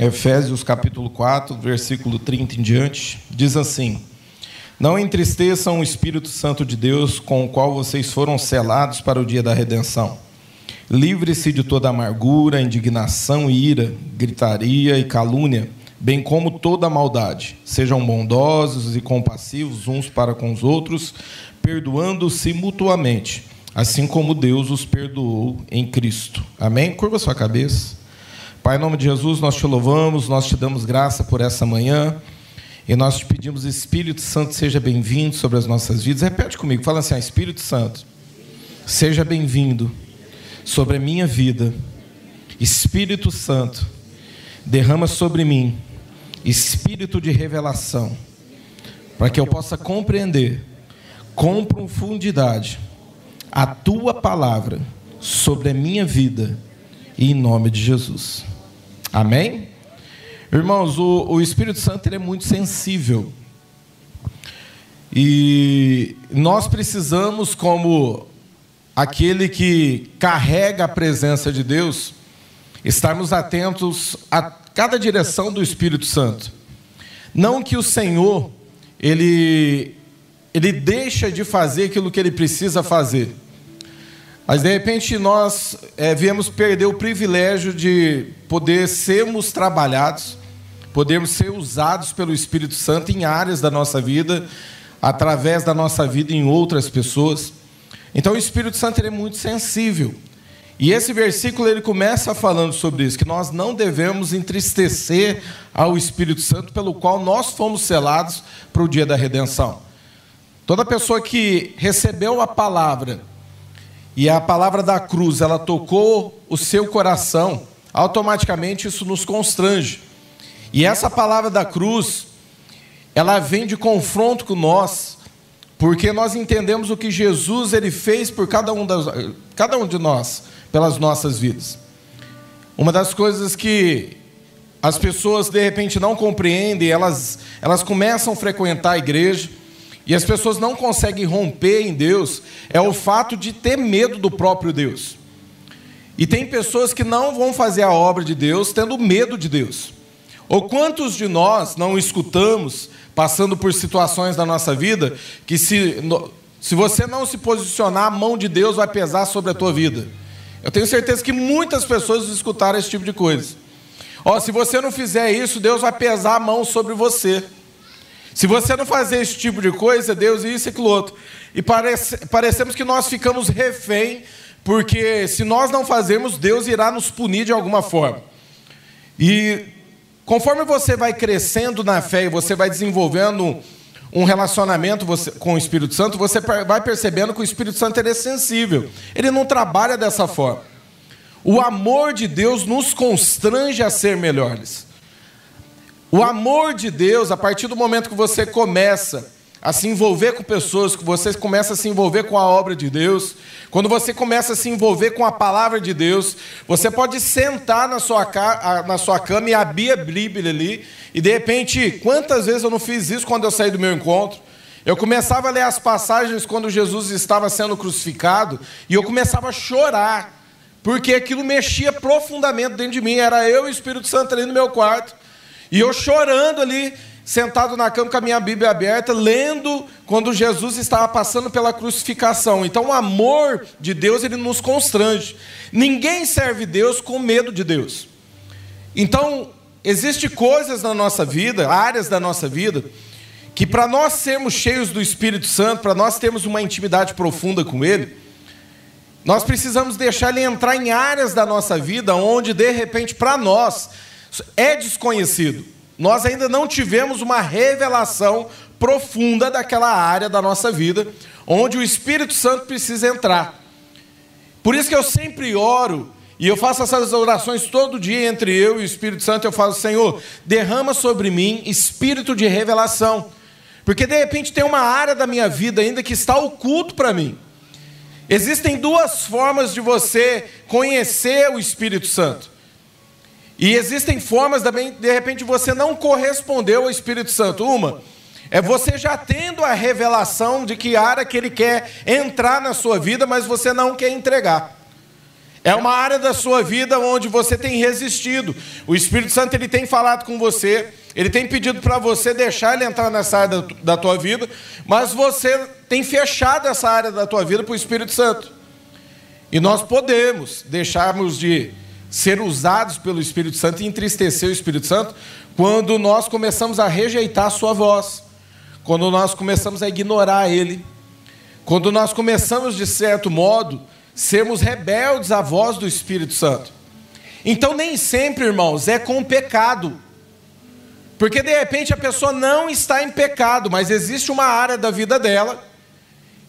Efésios capítulo 4, versículo 30 em diante, diz assim: Não entristeçam o Espírito Santo de Deus, com o qual vocês foram selados para o dia da redenção. Livre-se de toda amargura, indignação, ira, gritaria e calúnia, bem como toda maldade. Sejam bondosos e compassivos uns para com os outros, perdoando-se mutuamente, assim como Deus os perdoou em Cristo. Amém? Curva sua cabeça. Pai, em nome de Jesus, nós te louvamos, nós te damos graça por essa manhã. E nós te pedimos, Espírito Santo, seja bem-vindo sobre as nossas vidas. Repete comigo, fala assim: Espírito Santo, seja bem-vindo sobre a minha vida. Espírito Santo, derrama sobre mim espírito de revelação, para que eu possa compreender com profundidade a tua palavra sobre a minha vida, e em nome de Jesus. Amém? Irmãos, o, o Espírito Santo é muito sensível. E nós precisamos, como aquele que carrega a presença de Deus, estarmos atentos a cada direção do Espírito Santo. Não que o Senhor ele ele deixa de fazer aquilo que ele precisa fazer. Mas de repente nós é, viemos perder o privilégio de poder sermos trabalhados, podermos ser usados pelo Espírito Santo em áreas da nossa vida, através da nossa vida em outras pessoas. Então o Espírito Santo é muito sensível. E esse versículo ele começa falando sobre isso, que nós não devemos entristecer ao Espírito Santo pelo qual nós fomos selados para o dia da redenção. Toda pessoa que recebeu a palavra e a palavra da cruz, ela tocou o seu coração, automaticamente isso nos constrange. E essa palavra da cruz, ela vem de confronto com nós, porque nós entendemos o que Jesus ele fez por cada um, das, cada um de nós, pelas nossas vidas. Uma das coisas que as pessoas de repente não compreendem, elas, elas começam a frequentar a igreja, e as pessoas não conseguem romper em Deus é o fato de ter medo do próprio Deus. E tem pessoas que não vão fazer a obra de Deus tendo medo de Deus. Ou quantos de nós não escutamos, passando por situações da nossa vida, que se, se você não se posicionar, a mão de Deus vai pesar sobre a tua vida. Eu tenho certeza que muitas pessoas escutaram esse tipo de coisa. Ó, se você não fizer isso, Deus vai pesar a mão sobre você. Se você não fazer esse tipo de coisa, Deus isso e aquilo outro. E parece, parecemos que nós ficamos refém, porque se nós não fazemos, Deus irá nos punir de alguma forma. E conforme você vai crescendo na fé e você vai desenvolvendo um relacionamento com o Espírito Santo, você vai percebendo que o Espírito Santo é sensível. Ele não trabalha dessa forma. O amor de Deus nos constrange a ser melhores. O amor de Deus, a partir do momento que você começa a se envolver com pessoas, que você começa a se envolver com a obra de Deus, quando você começa a se envolver com a palavra de Deus, você pode sentar na sua, na sua cama e abrir a Bíblia ali, e de repente, quantas vezes eu não fiz isso quando eu saí do meu encontro? Eu começava a ler as passagens quando Jesus estava sendo crucificado, e eu começava a chorar, porque aquilo mexia profundamente dentro de mim, era eu e o Espírito Santo ali no meu quarto. E eu chorando ali, sentado na cama com a minha Bíblia aberta, lendo quando Jesus estava passando pela crucificação. Então, o amor de Deus, ele nos constrange. Ninguém serve Deus com medo de Deus. Então, existem coisas na nossa vida, áreas da nossa vida, que para nós sermos cheios do Espírito Santo, para nós termos uma intimidade profunda com Ele, nós precisamos deixar Ele entrar em áreas da nossa vida onde, de repente, para nós, é desconhecido. Nós ainda não tivemos uma revelação profunda daquela área da nossa vida, onde o Espírito Santo precisa entrar. Por isso que eu sempre oro, e eu faço essas orações todo dia entre eu e o Espírito Santo, eu falo, Senhor, derrama sobre mim espírito de revelação. Porque de repente tem uma área da minha vida ainda que está oculto para mim. Existem duas formas de você conhecer o Espírito Santo. E existem formas também, de repente, você não correspondeu ao Espírito Santo. Uma é você já tendo a revelação de que área que ele quer entrar na sua vida, mas você não quer entregar. É uma área da sua vida onde você tem resistido. O Espírito Santo ele tem falado com você, ele tem pedido para você deixar ele entrar nessa área da, tua vida, mas você tem fechado essa área da tua vida para o Espírito Santo. E nós podemos deixarmos de ser usados pelo Espírito Santo e entristecer o Espírito Santo quando nós começamos a rejeitar a sua voz, quando nós começamos a ignorar ele, quando nós começamos de certo modo sermos rebeldes à voz do Espírito Santo. Então nem sempre, irmãos, é com pecado. Porque de repente a pessoa não está em pecado, mas existe uma área da vida dela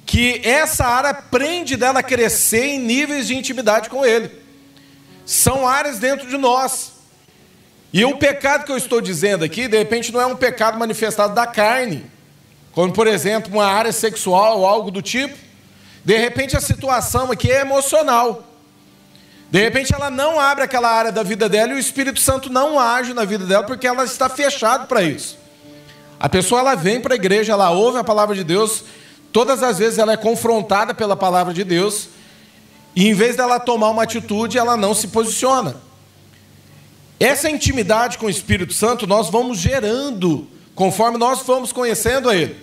que essa área prende dela a crescer em níveis de intimidade com ele. São áreas dentro de nós. E o pecado que eu estou dizendo aqui, de repente, não é um pecado manifestado da carne, como por exemplo, uma área sexual ou algo do tipo. De repente a situação aqui é emocional. De repente ela não abre aquela área da vida dela e o Espírito Santo não age na vida dela porque ela está fechada para isso. A pessoa ela vem para a igreja, ela ouve a palavra de Deus, todas as vezes ela é confrontada pela palavra de Deus, e em vez dela tomar uma atitude, ela não se posiciona. Essa intimidade com o Espírito Santo nós vamos gerando conforme nós vamos conhecendo a Ele.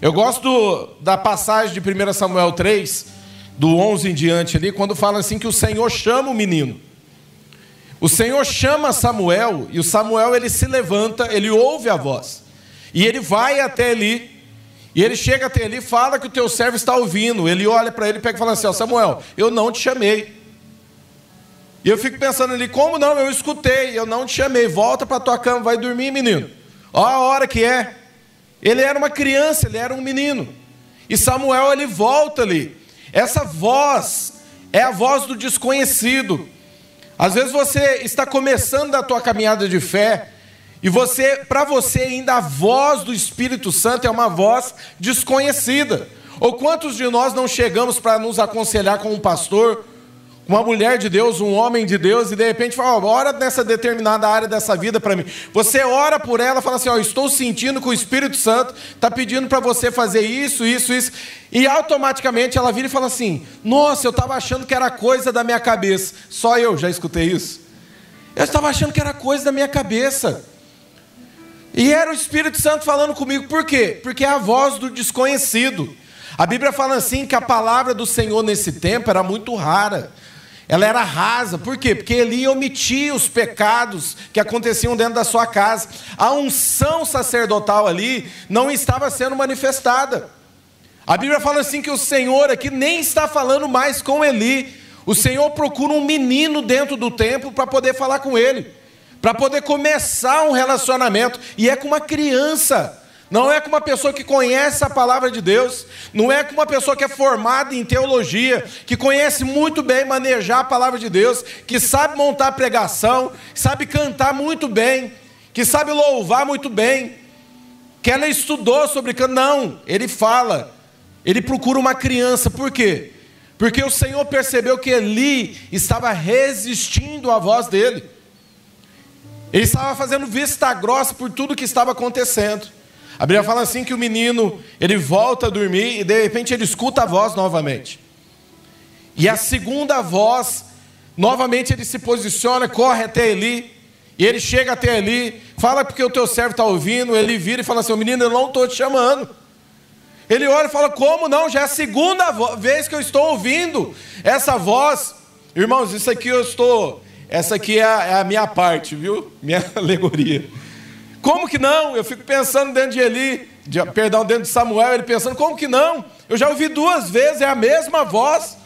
Eu gosto da passagem de 1 Samuel 3, do 11 em diante ali, quando fala assim que o Senhor chama o menino. O Senhor chama Samuel e o Samuel ele se levanta, ele ouve a voz. E ele vai até ali, e ele chega até ali, fala que o teu servo está ouvindo. Ele olha para ele e pega e fala assim: ó, Samuel, eu não te chamei. E eu fico pensando ali, como não? Eu escutei, eu não te chamei. Volta para tua cama, vai dormir, menino. Ó a hora que é. Ele era uma criança, ele era um menino. E Samuel ele volta ali. Essa voz é a voz do desconhecido. Às vezes você está começando a tua caminhada de fé e você, para você ainda a voz do Espírito Santo é uma voz desconhecida. Ou quantos de nós não chegamos para nos aconselhar com um pastor uma mulher de Deus, um homem de Deus, e de repente fala, ora nessa determinada área dessa vida para mim. Você ora por ela, fala assim, ó, estou sentindo que o Espírito Santo está pedindo para você fazer isso, isso, isso, e automaticamente ela vira e fala assim, nossa, eu estava achando que era coisa da minha cabeça. Só eu já escutei isso. Eu estava achando que era coisa da minha cabeça. E era o Espírito Santo falando comigo, por quê? Porque é a voz do desconhecido. A Bíblia fala assim que a palavra do Senhor nesse tempo era muito rara. Ela era rasa, por quê? Porque ele omitia os pecados que aconteciam dentro da sua casa. A unção sacerdotal ali não estava sendo manifestada. A Bíblia fala assim que o Senhor aqui nem está falando mais com Eli. O Senhor procura um menino dentro do templo para poder falar com ele, para poder começar um relacionamento, e é com uma criança. Não é com uma pessoa que conhece a palavra de Deus, não é com uma pessoa que é formada em teologia, que conhece muito bem manejar a palavra de Deus, que sabe montar pregação, sabe cantar muito bem, que sabe louvar muito bem, que ela estudou sobre canto. Não, ele fala, ele procura uma criança, por quê? Porque o Senhor percebeu que Eli estava resistindo à voz dele. Ele estava fazendo vista grossa por tudo que estava acontecendo. A Bíblia fala assim que o menino, ele volta a dormir e de repente ele escuta a voz novamente. E a segunda voz, novamente ele se posiciona, corre até Eli, e ele chega até Eli, fala porque o teu servo está ouvindo, ele vira e fala assim, menino, eu não estou te chamando. Ele olha e fala, como não? Já é a segunda vez que eu estou ouvindo essa voz. Irmãos, isso aqui eu estou, essa aqui é a, é a minha parte, viu? Minha alegoria. Como que não? Eu fico pensando dentro de Eli, de, perdão, dentro de Samuel, ele pensando, como que não? Eu já ouvi duas vezes, é a mesma voz.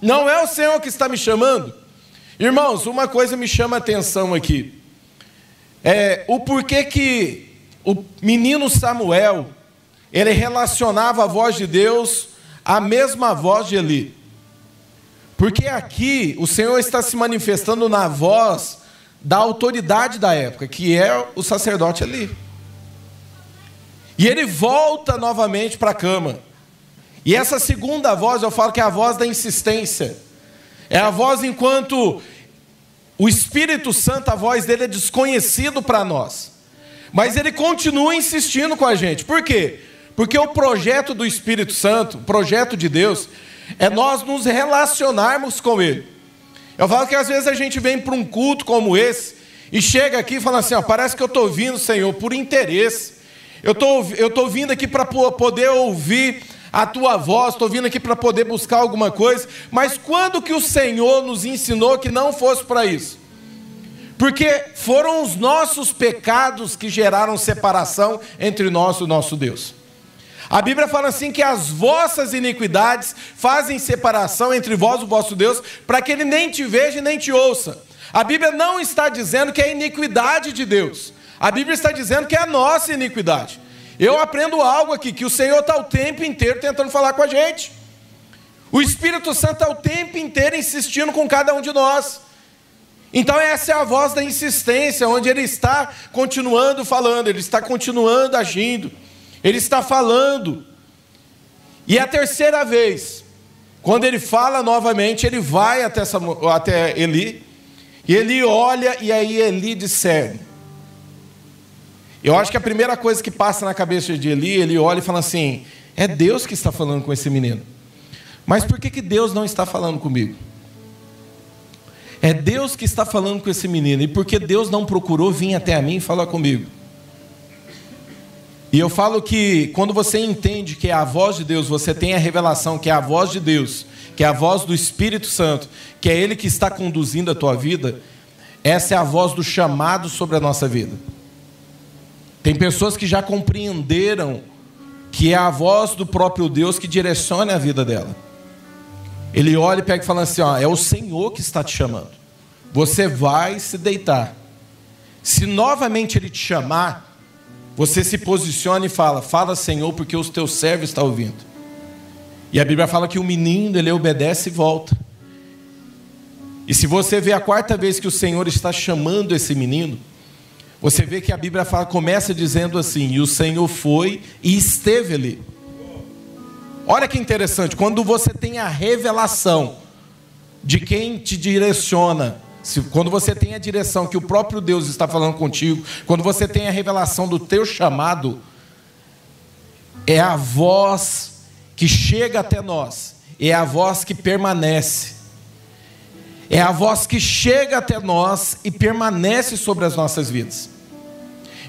Não é o Senhor que está me chamando? Irmãos, uma coisa me chama a atenção aqui. É o porquê que o menino Samuel, ele relacionava a voz de Deus à mesma voz de Eli. Porque aqui o Senhor está se manifestando na voz da autoridade da época, que é o sacerdote ali. E ele volta novamente para a cama. E essa segunda voz, eu falo que é a voz da insistência. É a voz enquanto o Espírito Santo, a voz dele é desconhecido para nós. Mas ele continua insistindo com a gente. Por quê? Porque o projeto do Espírito Santo, o projeto de Deus, é nós nos relacionarmos com ele. Eu falo que às vezes a gente vem para um culto como esse e chega aqui e fala assim: ó, parece que eu estou vindo, Senhor, por interesse. Eu tô, estou vindo aqui para poder ouvir a tua voz, estou vindo aqui para poder buscar alguma coisa. Mas quando que o Senhor nos ensinou que não fosse para isso? Porque foram os nossos pecados que geraram separação entre nós e o nosso Deus. A Bíblia fala assim que as vossas iniquidades fazem separação entre vós e o vosso Deus, para que ele nem te veja e nem te ouça. A Bíblia não está dizendo que é iniquidade de Deus. A Bíblia está dizendo que é a nossa iniquidade. Eu aprendo algo aqui, que o Senhor está o tempo inteiro tentando falar com a gente. O Espírito Santo está o tempo inteiro insistindo com cada um de nós. Então, essa é a voz da insistência, onde ele está continuando falando, ele está continuando agindo. Ele está falando. E é a terceira vez, quando ele fala novamente, ele vai até, essa, até Eli, e ele olha, e aí Eli discerne. Eu acho que a primeira coisa que passa na cabeça de Eli, ele olha e fala assim: é Deus que está falando com esse menino. Mas por que, que Deus não está falando comigo? É Deus que está falando com esse menino. E por que Deus não procurou vir até a mim e falar comigo? E eu falo que quando você entende que é a voz de Deus, você tem a revelação que é a voz de Deus, que é a voz do Espírito Santo, que é Ele que está conduzindo a tua vida, essa é a voz do chamado sobre a nossa vida. Tem pessoas que já compreenderam que é a voz do próprio Deus que direciona a vida dela. Ele olha e pega e fala assim: ó, é o Senhor que está te chamando. Você vai se deitar. Se novamente Ele te chamar, você se posiciona e fala: Fala, Senhor, porque os teus servos estão ouvindo. E a Bíblia fala que o menino ele obedece e volta. E se você vê a quarta vez que o Senhor está chamando esse menino, você vê que a Bíblia fala, começa dizendo assim: E o Senhor foi e esteve ali. Olha que interessante, quando você tem a revelação de quem te direciona, se, quando você tem a direção que o próprio Deus está falando contigo, quando você tem a revelação do teu chamado, é a voz que chega até nós, é a voz que permanece. É a voz que chega até nós e permanece sobre as nossas vidas.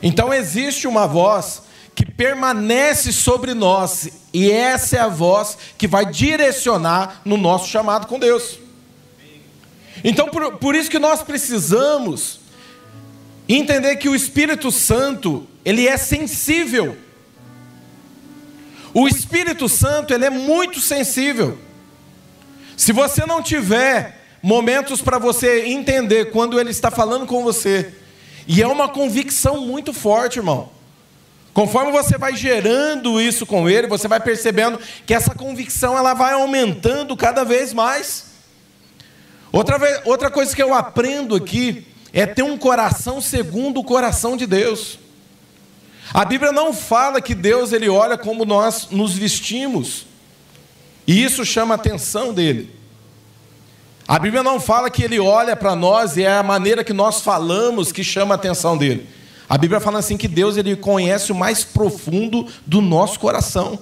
Então existe uma voz que permanece sobre nós, e essa é a voz que vai direcionar no nosso chamado com Deus. Então, por, por isso que nós precisamos entender que o Espírito Santo, ele é sensível. O Espírito Santo, ele é muito sensível. Se você não tiver momentos para você entender quando ele está falando com você, e é uma convicção muito forte, irmão. Conforme você vai gerando isso com ele, você vai percebendo que essa convicção ela vai aumentando cada vez mais. Outra, vez, outra coisa que eu aprendo aqui é ter um coração segundo o coração de Deus. A Bíblia não fala que Deus ele olha como nós nos vestimos. E isso chama a atenção dele. A Bíblia não fala que ele olha para nós e é a maneira que nós falamos que chama a atenção dele. A Bíblia fala assim que Deus ele conhece o mais profundo do nosso coração.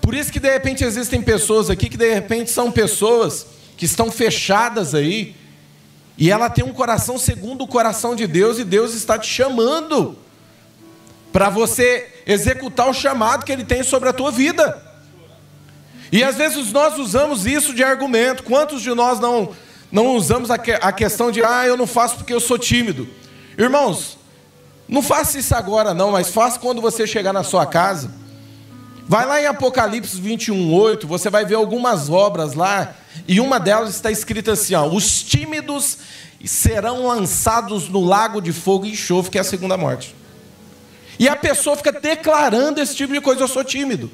Por isso que de repente existem pessoas aqui que de repente são pessoas que estão fechadas aí, e ela tem um coração segundo o coração de Deus, e Deus está te chamando para você executar o chamado que Ele tem sobre a tua vida. E às vezes nós usamos isso de argumento. Quantos de nós não, não usamos a, que, a questão de, ah, eu não faço porque eu sou tímido? Irmãos, não faça isso agora não, mas faça quando você chegar na sua casa. Vai lá em Apocalipse 21, 8, você vai ver algumas obras lá e uma delas está escrita assim: ó, os tímidos serão lançados no lago de fogo e enxofre, que é a segunda morte. E a pessoa fica declarando esse tipo de coisa: eu sou tímido.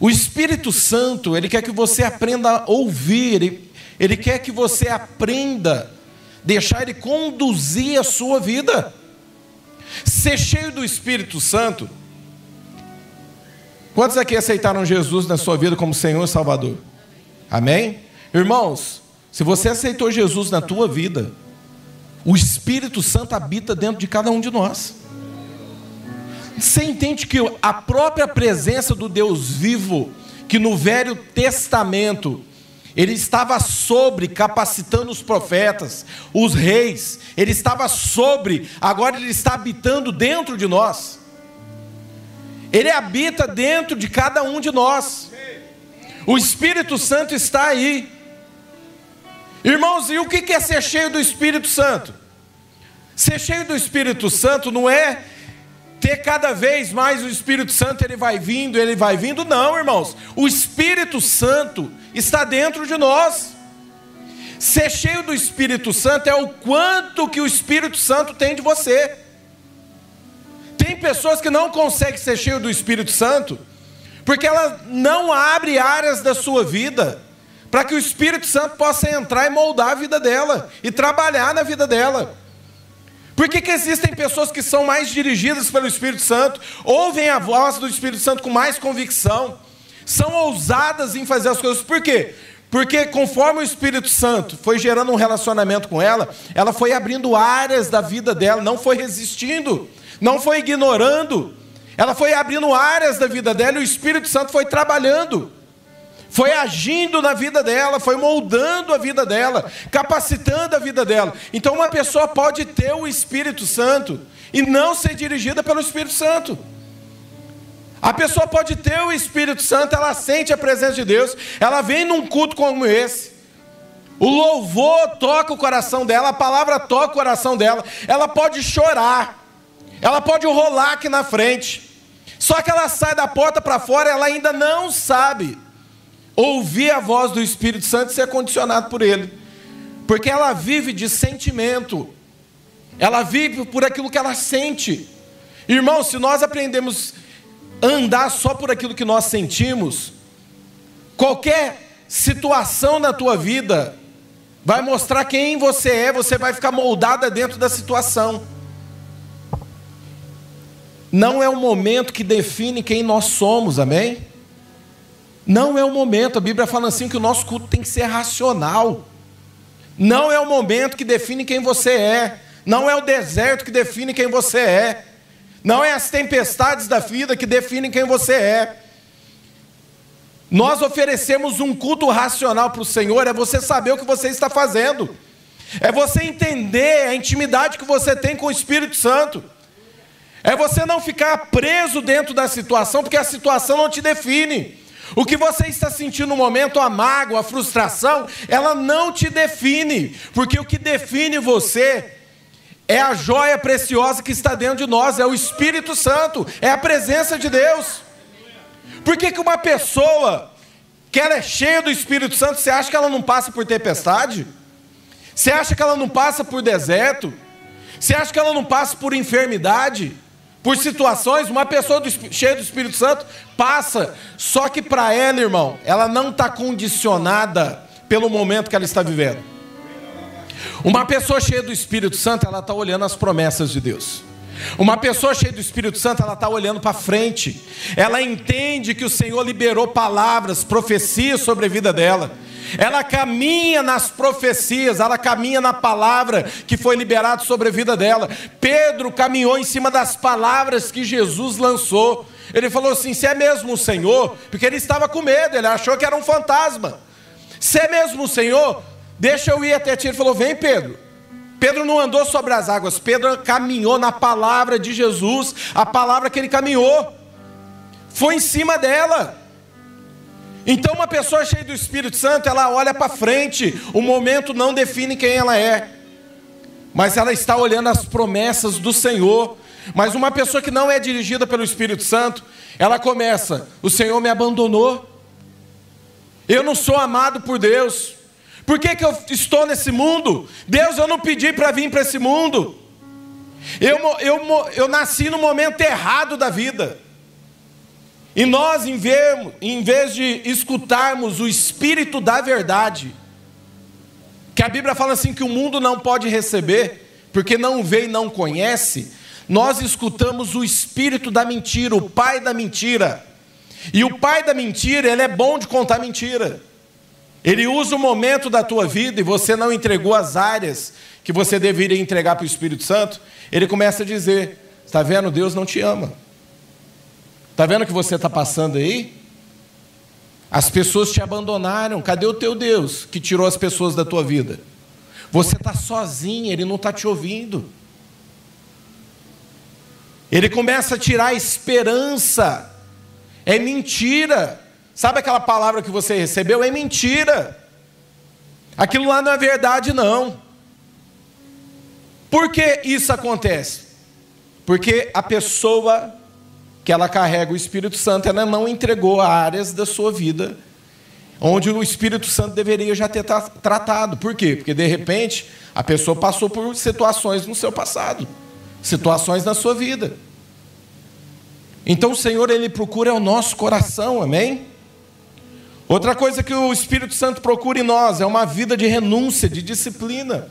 O Espírito Santo, ele quer que você aprenda a ouvir, ele, ele quer que você aprenda, deixar ele conduzir a sua vida. Ser cheio do Espírito Santo Quantos aqui aceitaram Jesus na sua vida como Senhor e Salvador? Amém? Irmãos, se você aceitou Jesus na tua vida, o Espírito Santo habita dentro de cada um de nós. Você entende que a própria presença do Deus vivo, que no Velho Testamento ele estava sobre capacitando os profetas, os reis, ele estava sobre, agora ele está habitando dentro de nós. Ele habita dentro de cada um de nós. O Espírito Santo está aí. Irmãos, e o que é ser cheio do Espírito Santo? Ser cheio do Espírito Santo não é ter cada vez mais o Espírito Santo, ele vai vindo, ele vai vindo. Não, irmãos. O Espírito Santo está dentro de nós. Ser cheio do Espírito Santo é o quanto que o Espírito Santo tem de você. Pessoas que não conseguem ser cheio do Espírito Santo porque ela não abre áreas da sua vida para que o Espírito Santo possa entrar e moldar a vida dela e trabalhar na vida dela. Por que, que existem pessoas que são mais dirigidas pelo Espírito Santo, ouvem a voz do Espírito Santo com mais convicção, são ousadas em fazer as coisas? Por quê? Porque conforme o Espírito Santo foi gerando um relacionamento com ela, ela foi abrindo áreas da vida dela, não foi resistindo, não foi ignorando, ela foi abrindo áreas da vida dela e o Espírito Santo foi trabalhando foi agindo na vida dela, foi moldando a vida dela, capacitando a vida dela. Então, uma pessoa pode ter o Espírito Santo e não ser dirigida pelo Espírito Santo. A pessoa pode ter o Espírito Santo, ela sente a presença de Deus, ela vem num culto como esse. O louvor toca o coração dela, a palavra toca o coração dela. Ela pode chorar, ela pode rolar aqui na frente. Só que ela sai da porta para fora, ela ainda não sabe ouvir a voz do Espírito Santo e ser condicionado por ele. Porque ela vive de sentimento. Ela vive por aquilo que ela sente. Irmão, se nós aprendemos a andar só por aquilo que nós sentimos, qualquer situação na tua vida vai mostrar quem você é, você vai ficar moldada dentro da situação. Não é o momento que define quem nós somos, amém? Não é o momento, a Bíblia fala assim que o nosso culto tem que ser racional. Não é o momento que define quem você é. Não é o deserto que define quem você é. Não é as tempestades da vida que definem quem você é. Nós oferecemos um culto racional para o Senhor, é você saber o que você está fazendo, é você entender a intimidade que você tem com o Espírito Santo, é você não ficar preso dentro da situação, porque a situação não te define. O que você está sentindo no momento, a mágoa, a frustração, ela não te define, porque o que define você é a joia preciosa que está dentro de nós, é o Espírito Santo, é a presença de Deus. Por que, que uma pessoa que ela é cheia do Espírito Santo, você acha que ela não passa por tempestade? Você acha que ela não passa por deserto? Você acha que ela não passa por enfermidade? Por situações, uma pessoa do, cheia do Espírito Santo passa, só que para ela, irmão, ela não está condicionada pelo momento que ela está vivendo. Uma pessoa cheia do Espírito Santo, ela está olhando as promessas de Deus. Uma pessoa cheia do Espírito Santo, ela está olhando para frente. Ela entende que o Senhor liberou palavras, profecias sobre a vida dela ela caminha nas profecias, ela caminha na palavra que foi liberada sobre a vida dela. Pedro caminhou em cima das palavras que Jesus lançou. Ele falou assim: se é mesmo o Senhor, porque ele estava com medo, ele achou que era um fantasma. Se é mesmo o Senhor, deixa eu ir até ti. Ele falou: vem, Pedro. Pedro não andou sobre as águas, Pedro caminhou na palavra de Jesus, a palavra que ele caminhou, foi em cima dela. Então, uma pessoa cheia do Espírito Santo, ela olha para frente, o momento não define quem ela é, mas ela está olhando as promessas do Senhor. Mas uma pessoa que não é dirigida pelo Espírito Santo, ela começa: o Senhor me abandonou, eu não sou amado por Deus, por que, que eu estou nesse mundo? Deus, eu não pedi para vir para esse mundo, eu, eu, eu nasci no momento errado da vida. E nós, em vez, em vez de escutarmos o Espírito da verdade, que a Bíblia fala assim que o mundo não pode receber, porque não vê e não conhece, nós escutamos o espírito da mentira, o pai da mentira. E o pai da mentira, ele é bom de contar mentira. Ele usa o momento da tua vida e você não entregou as áreas que você deveria entregar para o Espírito Santo. Ele começa a dizer: Está vendo? Deus não te ama. Está vendo o que você está passando aí? As pessoas te abandonaram. Cadê o teu Deus que tirou as pessoas da tua vida? Você está sozinho, ele não está te ouvindo. Ele começa a tirar a esperança. É mentira. Sabe aquela palavra que você recebeu? É mentira. Aquilo lá não é verdade, não. Por que isso acontece? Porque a pessoa que ela carrega o Espírito Santo, ela não entregou áreas da sua vida onde o Espírito Santo deveria já ter tratado. Por quê? Porque de repente a pessoa passou por situações no seu passado, situações na sua vida. Então o Senhor ele procura o nosso coração, amém? Outra coisa que o Espírito Santo procura em nós é uma vida de renúncia, de disciplina.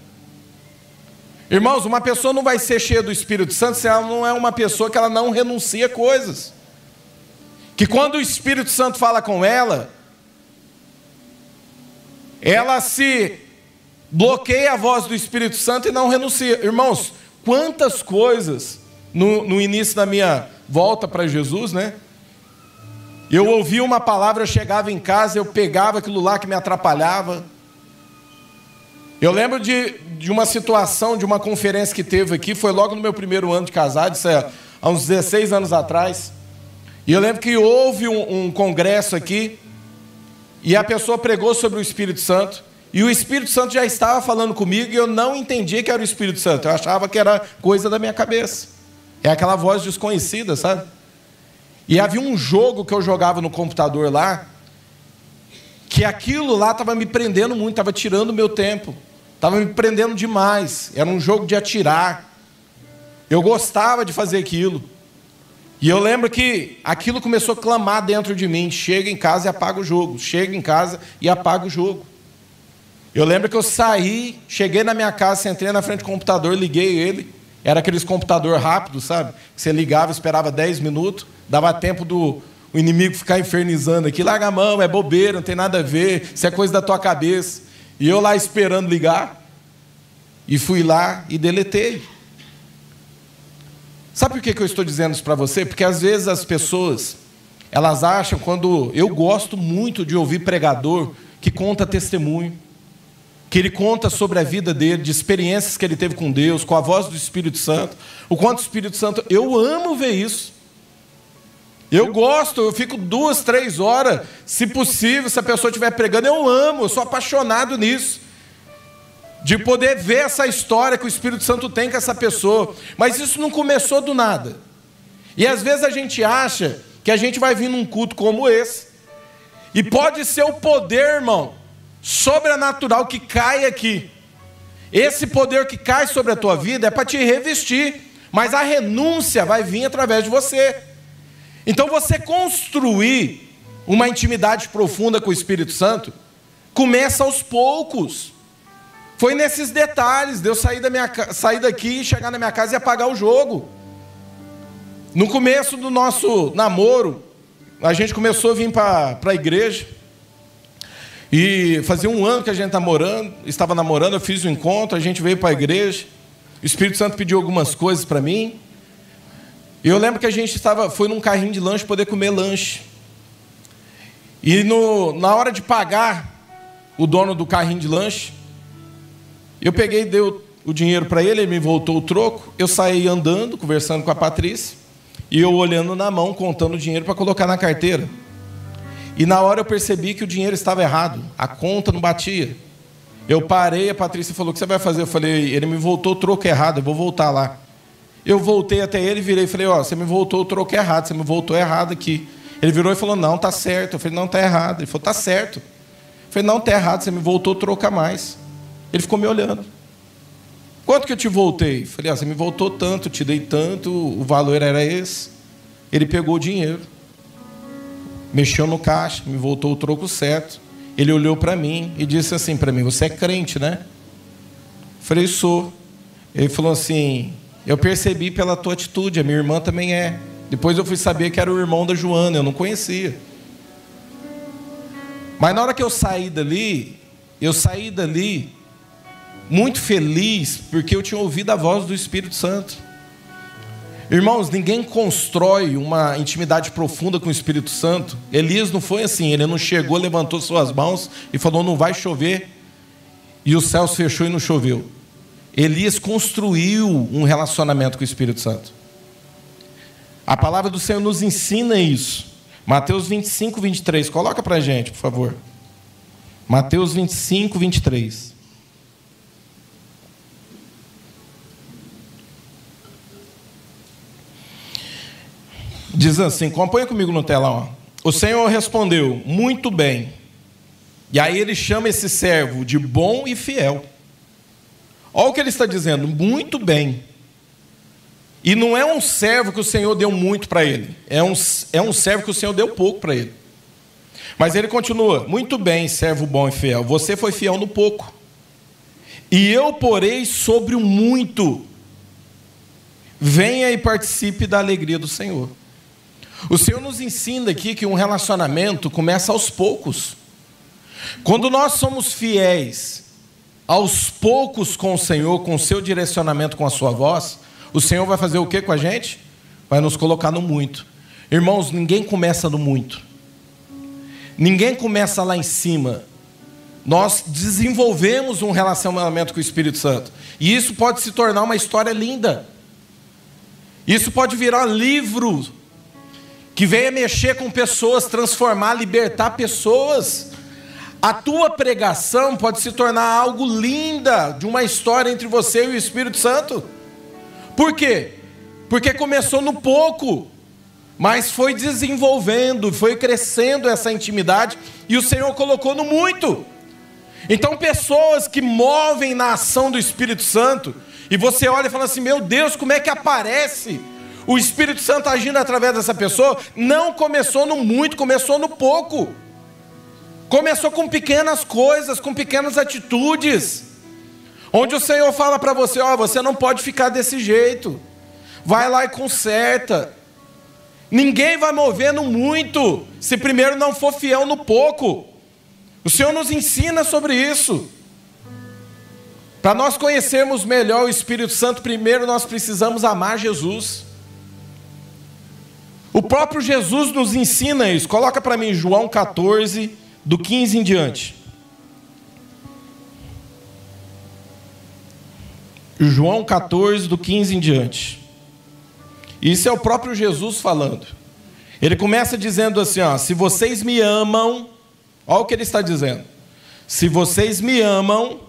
Irmãos, uma pessoa não vai ser cheia do Espírito Santo se ela não é uma pessoa que ela não renuncia coisas. Que quando o Espírito Santo fala com ela, ela se bloqueia a voz do Espírito Santo e não renuncia. Irmãos, quantas coisas no, no início da minha volta para Jesus, né? Eu ouvia uma palavra, eu chegava em casa, eu pegava aquilo lá que me atrapalhava. Eu lembro de, de uma situação, de uma conferência que teve aqui, foi logo no meu primeiro ano de casado, isso é há uns 16 anos atrás. E eu lembro que houve um, um congresso aqui, e a pessoa pregou sobre o Espírito Santo, e o Espírito Santo já estava falando comigo, e eu não entendia que era o Espírito Santo, eu achava que era coisa da minha cabeça. É aquela voz desconhecida, sabe? E havia um jogo que eu jogava no computador lá, que aquilo lá estava me prendendo muito, estava tirando o meu tempo, estava me prendendo demais. Era um jogo de atirar. Eu gostava de fazer aquilo. E eu lembro que aquilo começou a clamar dentro de mim: chega em casa e apaga o jogo, chega em casa e apaga o jogo. Eu lembro que eu saí, cheguei na minha casa, sentei na frente do computador, liguei ele. Era aqueles computador rápido, sabe? Que você ligava, esperava 10 minutos, dava tempo do o inimigo ficar infernizando aqui, larga a mão, é bobeira, não tem nada a ver, isso é coisa da tua cabeça. E eu lá esperando ligar, e fui lá e deletei. Sabe por que eu estou dizendo isso para você? Porque às vezes as pessoas, elas acham, quando eu gosto muito de ouvir pregador que conta testemunho, que ele conta sobre a vida dele, de experiências que ele teve com Deus, com a voz do Espírito Santo, o quanto o Espírito Santo. Eu amo ver isso. Eu gosto, eu fico duas, três horas, se possível, se a pessoa estiver pregando, eu amo, eu sou apaixonado nisso. De poder ver essa história que o Espírito Santo tem com essa pessoa. Mas isso não começou do nada. E às vezes a gente acha que a gente vai vir num culto como esse. E pode ser o poder, irmão, sobrenatural que cai aqui. Esse poder que cai sobre a tua vida é para te revestir, mas a renúncia vai vir através de você. Então você construir uma intimidade profunda com o Espírito Santo começa aos poucos. Foi nesses detalhes de eu sair, da minha, sair daqui, chegar na minha casa e apagar o jogo. No começo do nosso namoro, a gente começou a vir para a igreja. E fazia um ano que a gente namorando, estava namorando, eu fiz o um encontro, a gente veio para a igreja. O Espírito Santo pediu algumas coisas para mim. E eu lembro que a gente estava, foi num carrinho de lanche poder comer lanche. E no, na hora de pagar o dono do carrinho de lanche, eu peguei dei o dinheiro para ele, ele me voltou o troco. Eu saí andando, conversando com a Patrícia, e eu olhando na mão, contando o dinheiro para colocar na carteira. E na hora eu percebi que o dinheiro estava errado, a conta não batia. Eu parei, a Patrícia falou: O que você vai fazer? Eu falei: Ele me voltou o troco errado, eu vou voltar lá. Eu voltei até ele, virei e falei: Ó, você me voltou o troco errado, você me voltou errado aqui. Ele virou e falou: Não, tá certo. Eu falei: Não, tá errado. Ele falou: Tá certo. Eu falei: Não, tá errado, você me voltou o troco a mais. Ele ficou me olhando. Quanto que eu te voltei? Eu falei: ah, Você me voltou tanto, te dei tanto, o valor era esse. Ele pegou o dinheiro mexeu no caixa, me voltou o troco certo. Ele olhou para mim e disse assim para mim: Você é crente, né? Eu falei: Sou. Ele falou assim: Eu percebi pela tua atitude, a minha irmã também é. Depois eu fui saber que era o irmão da Joana, eu não conhecia. Mas na hora que eu saí dali, eu saí dali muito feliz, porque eu tinha ouvido a voz do Espírito Santo. Irmãos, ninguém constrói uma intimidade profunda com o Espírito Santo. Elias não foi assim, ele não chegou, levantou suas mãos e falou: não vai chover, e os céus fechou e não choveu. Elias construiu um relacionamento com o Espírito Santo. A palavra do Senhor nos ensina isso. Mateus 25, 23. Coloca para a gente, por favor. Mateus 25, 23. Diz assim, acompanha comigo no telão. O Senhor respondeu, muito bem. E aí ele chama esse servo de bom e fiel. Olha o que ele está dizendo, muito bem. E não é um servo que o Senhor deu muito para ele, é um, é um servo que o Senhor deu pouco para ele. Mas ele continua: Muito bem, servo bom e fiel, você foi fiel no pouco, e eu porei sobre o muito. Venha e participe da alegria do Senhor. O Senhor nos ensina aqui que um relacionamento começa aos poucos. Quando nós somos fiéis aos poucos com o Senhor, com o seu direcionamento, com a sua voz, o Senhor vai fazer o que com a gente? Vai nos colocar no muito. Irmãos, ninguém começa no muito. Ninguém começa lá em cima. Nós desenvolvemos um relacionamento com o Espírito Santo. E isso pode se tornar uma história linda. Isso pode virar livro que venha mexer com pessoas, transformar, libertar pessoas. A tua pregação pode se tornar algo linda de uma história entre você e o Espírito Santo. Por quê? Porque começou no pouco, mas foi desenvolvendo, foi crescendo essa intimidade e o Senhor colocou no muito. Então, pessoas que movem na ação do Espírito Santo, e você olha e fala assim: meu Deus, como é que aparece? o Espírito Santo agindo através dessa pessoa, não começou no muito, começou no pouco. Começou com pequenas coisas, com pequenas atitudes. Onde o Senhor fala para você: Ó, oh, você não pode ficar desse jeito. Vai lá e conserta. Ninguém vai mover no muito, se primeiro não for fiel no pouco. O Senhor nos ensina sobre isso. Para nós conhecermos melhor o Espírito Santo, primeiro nós precisamos amar Jesus. O próprio Jesus nos ensina isso. Coloca para mim João 14, do 15 em diante. João 14, do 15 em diante. Isso é o próprio Jesus falando. Ele começa dizendo assim: ó, se vocês me amam, olha o que ele está dizendo. Se vocês me amam,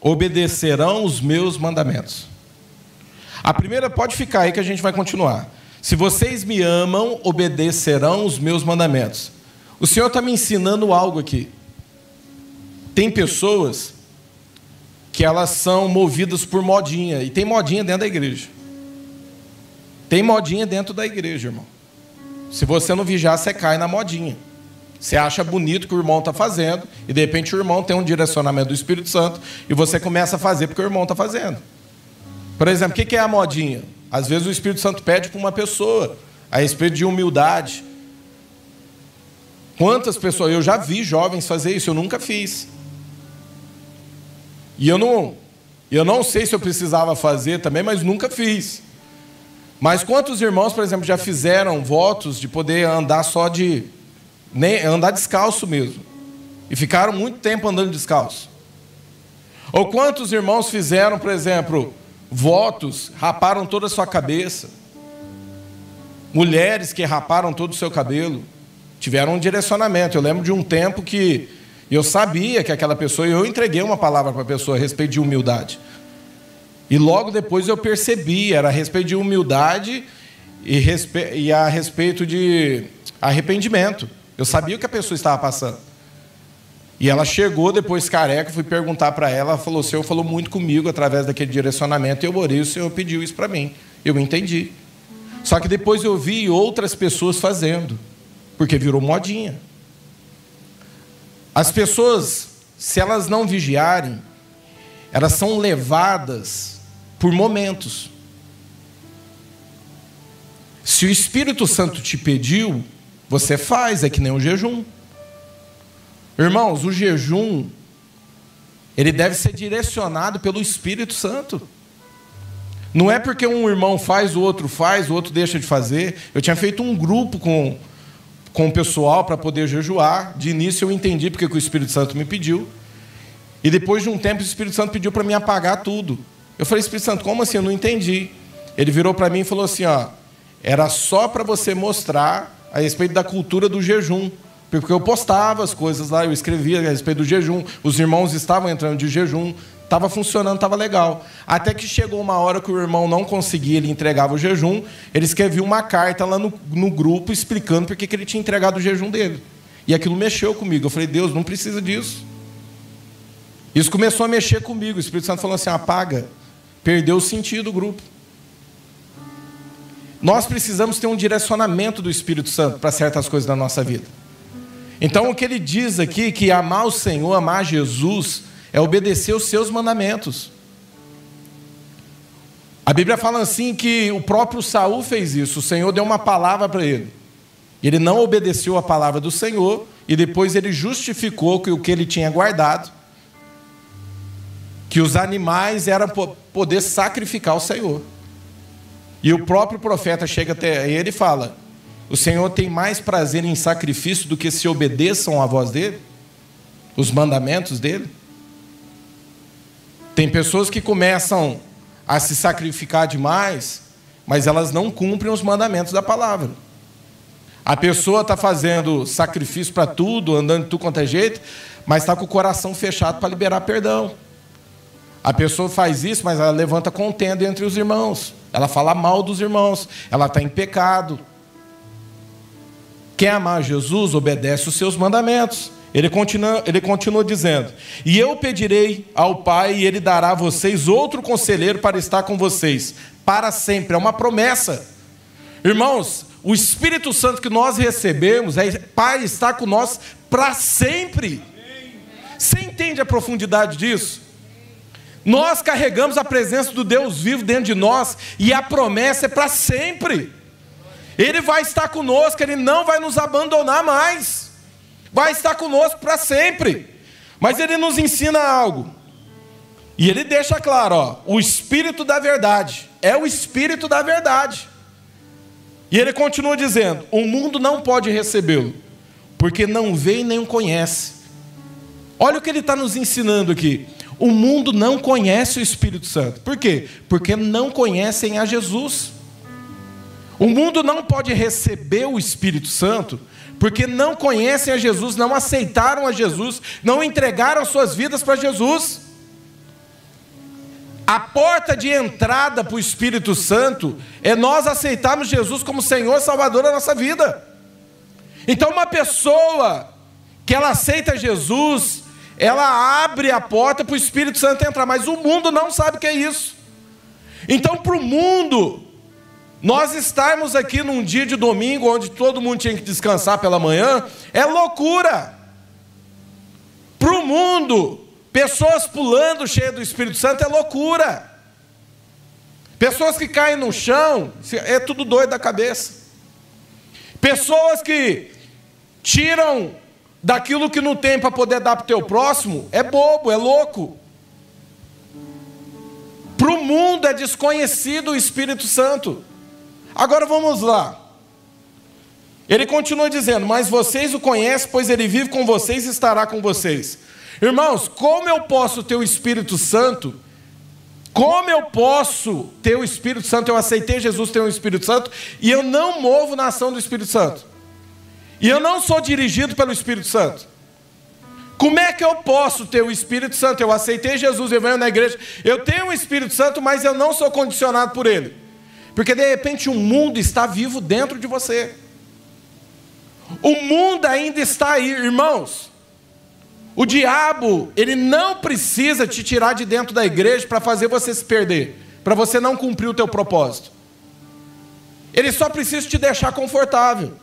obedecerão os meus mandamentos. A primeira pode ficar aí que a gente vai continuar. Se vocês me amam, obedecerão os meus mandamentos. O Senhor está me ensinando algo aqui. Tem pessoas que elas são movidas por modinha, e tem modinha dentro da igreja. Tem modinha dentro da igreja, irmão. Se você não vigiar, você cai na modinha. Você acha bonito o que o irmão está fazendo, e de repente o irmão tem um direcionamento do Espírito Santo, e você começa a fazer porque o irmão está fazendo. Por exemplo, o que é a modinha? Às vezes o Espírito Santo pede para uma pessoa a respeito de humildade. Quantas pessoas, eu já vi jovens fazer isso, eu nunca fiz. E eu não, eu não sei se eu precisava fazer também, mas nunca fiz. Mas quantos irmãos, por exemplo, já fizeram votos de poder andar só de. Nem, andar descalço mesmo. E ficaram muito tempo andando descalço. Ou quantos irmãos fizeram, por exemplo, votos, raparam toda a sua cabeça. Mulheres que raparam todo o seu cabelo, tiveram um direcionamento. Eu lembro de um tempo que eu sabia que aquela pessoa, eu entreguei uma palavra para a pessoa a respeito de humildade. E logo depois eu percebi, era a respeito de humildade e, respe... e a respeito de arrependimento. Eu sabia o que a pessoa estava passando. E ela chegou depois careca, fui perguntar para ela, ela falou: "O Senhor falou muito comigo através daquele direcionamento, e eu orei, o Senhor pediu isso para mim". Eu entendi. Só que depois eu vi outras pessoas fazendo, porque virou modinha. As pessoas, se elas não vigiarem, elas são levadas por momentos. Se o Espírito Santo te pediu, você faz, é que nem um jejum. Irmãos, o jejum ele deve ser direcionado pelo Espírito Santo. Não é porque um irmão faz, o outro faz, o outro deixa de fazer. Eu tinha feito um grupo com, com o pessoal para poder jejuar. De início eu entendi porque o Espírito Santo me pediu. E depois de um tempo o Espírito Santo pediu para mim apagar tudo. Eu falei, Espírito Santo, como assim? Eu não entendi. Ele virou para mim e falou assim: ó, era só para você mostrar a respeito da cultura do jejum. Porque eu postava as coisas lá, eu escrevia a respeito do jejum, os irmãos estavam entrando de jejum, estava funcionando, estava legal. Até que chegou uma hora que o irmão não conseguia, ele entregava o jejum, ele escrevia uma carta lá no, no grupo explicando por que ele tinha entregado o jejum dele. E aquilo mexeu comigo. Eu falei, Deus, não precisa disso. Isso começou a mexer comigo. O Espírito Santo falou assim: apaga. Perdeu o sentido do grupo. Nós precisamos ter um direcionamento do Espírito Santo para certas coisas da nossa vida. Então, o que ele diz aqui, que amar o Senhor, amar Jesus, é obedecer os seus mandamentos. A Bíblia fala assim que o próprio Saul fez isso. O Senhor deu uma palavra para ele. Ele não obedeceu a palavra do Senhor e depois ele justificou que o que ele tinha guardado, que os animais eram poder sacrificar o Senhor. E o próprio profeta chega até ele e fala: O Senhor tem mais prazer em sacrifício do que se obedeçam à voz dele, os mandamentos dele. Tem pessoas que começam a se sacrificar demais, mas elas não cumprem os mandamentos da palavra. A pessoa está fazendo sacrifício para tudo, andando de tudo quanto é jeito, mas está com o coração fechado para liberar perdão. A pessoa faz isso, mas ela levanta contenda entre os irmãos. Ela fala mal dos irmãos. Ela está em pecado. Quer amar Jesus? Obedece os seus mandamentos. Ele continua, ele continua dizendo: E eu pedirei ao Pai, e Ele dará a vocês outro conselheiro para estar com vocês, para sempre. É uma promessa. Irmãos, o Espírito Santo que nós recebemos é para estar com nós para sempre. Você entende a profundidade disso? Nós carregamos a presença do Deus vivo dentro de nós e a promessa é para sempre. Ele vai estar conosco, ele não vai nos abandonar mais. Vai estar conosco para sempre. Mas ele nos ensina algo. E ele deixa claro, ó, o espírito da verdade é o espírito da verdade. E ele continua dizendo: "O mundo não pode recebê-lo, porque não vê e nem o conhece." Olha o que ele está nos ensinando aqui. O mundo não conhece o Espírito Santo. Por quê? Porque não conhecem a Jesus. O mundo não pode receber o Espírito Santo porque não conhecem a Jesus, não aceitaram a Jesus, não entregaram suas vidas para Jesus. A porta de entrada para o Espírito Santo é nós aceitarmos Jesus como Senhor Salvador da nossa vida. Então, uma pessoa que ela aceita Jesus, ela abre a porta para o Espírito Santo entrar, mas o mundo não sabe o que é isso. Então, para o mundo, nós estarmos aqui num dia de domingo, onde todo mundo tinha que descansar pela manhã, é loucura. Para o mundo, pessoas pulando cheia do Espírito Santo é loucura. Pessoas que caem no chão, é tudo doido da cabeça. Pessoas que tiram daquilo que não tem para poder dar para o teu próximo, é bobo, é louco. Para o mundo é desconhecido o Espírito Santo. Agora vamos lá. Ele continua dizendo: Mas vocês o conhecem, pois ele vive com vocês e estará com vocês. Irmãos, como eu posso ter o Espírito Santo? Como eu posso ter o Espírito Santo? Eu aceitei Jesus ter o Espírito Santo e eu não movo na ação do Espírito Santo. E eu não sou dirigido pelo Espírito Santo. Como é que eu posso ter o Espírito Santo? Eu aceitei Jesus, eu venho na igreja, eu tenho o Espírito Santo, mas eu não sou condicionado por ele. Porque de repente o mundo está vivo dentro de você. O mundo ainda está aí, irmãos. O diabo, ele não precisa te tirar de dentro da igreja para fazer você se perder, para você não cumprir o teu propósito. Ele só precisa te deixar confortável.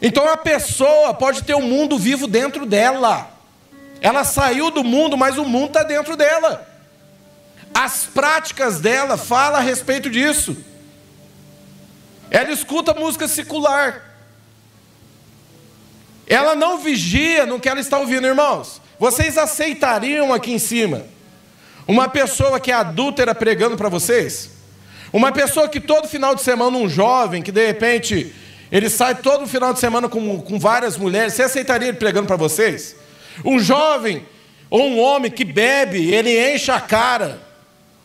Então a pessoa pode ter o um mundo vivo dentro dela. Ela saiu do mundo, mas o mundo está dentro dela. As práticas dela falam a respeito disso. Ela escuta música secular. Ela não vigia no que ela está ouvindo, irmãos. Vocês aceitariam aqui em cima Uma pessoa que é adúltera pregando para vocês? Uma pessoa que todo final de semana, um jovem que de repente ele sai todo final de semana com, com várias mulheres, você aceitaria ele pregando para vocês? Um jovem ou um homem que bebe, ele enche a cara.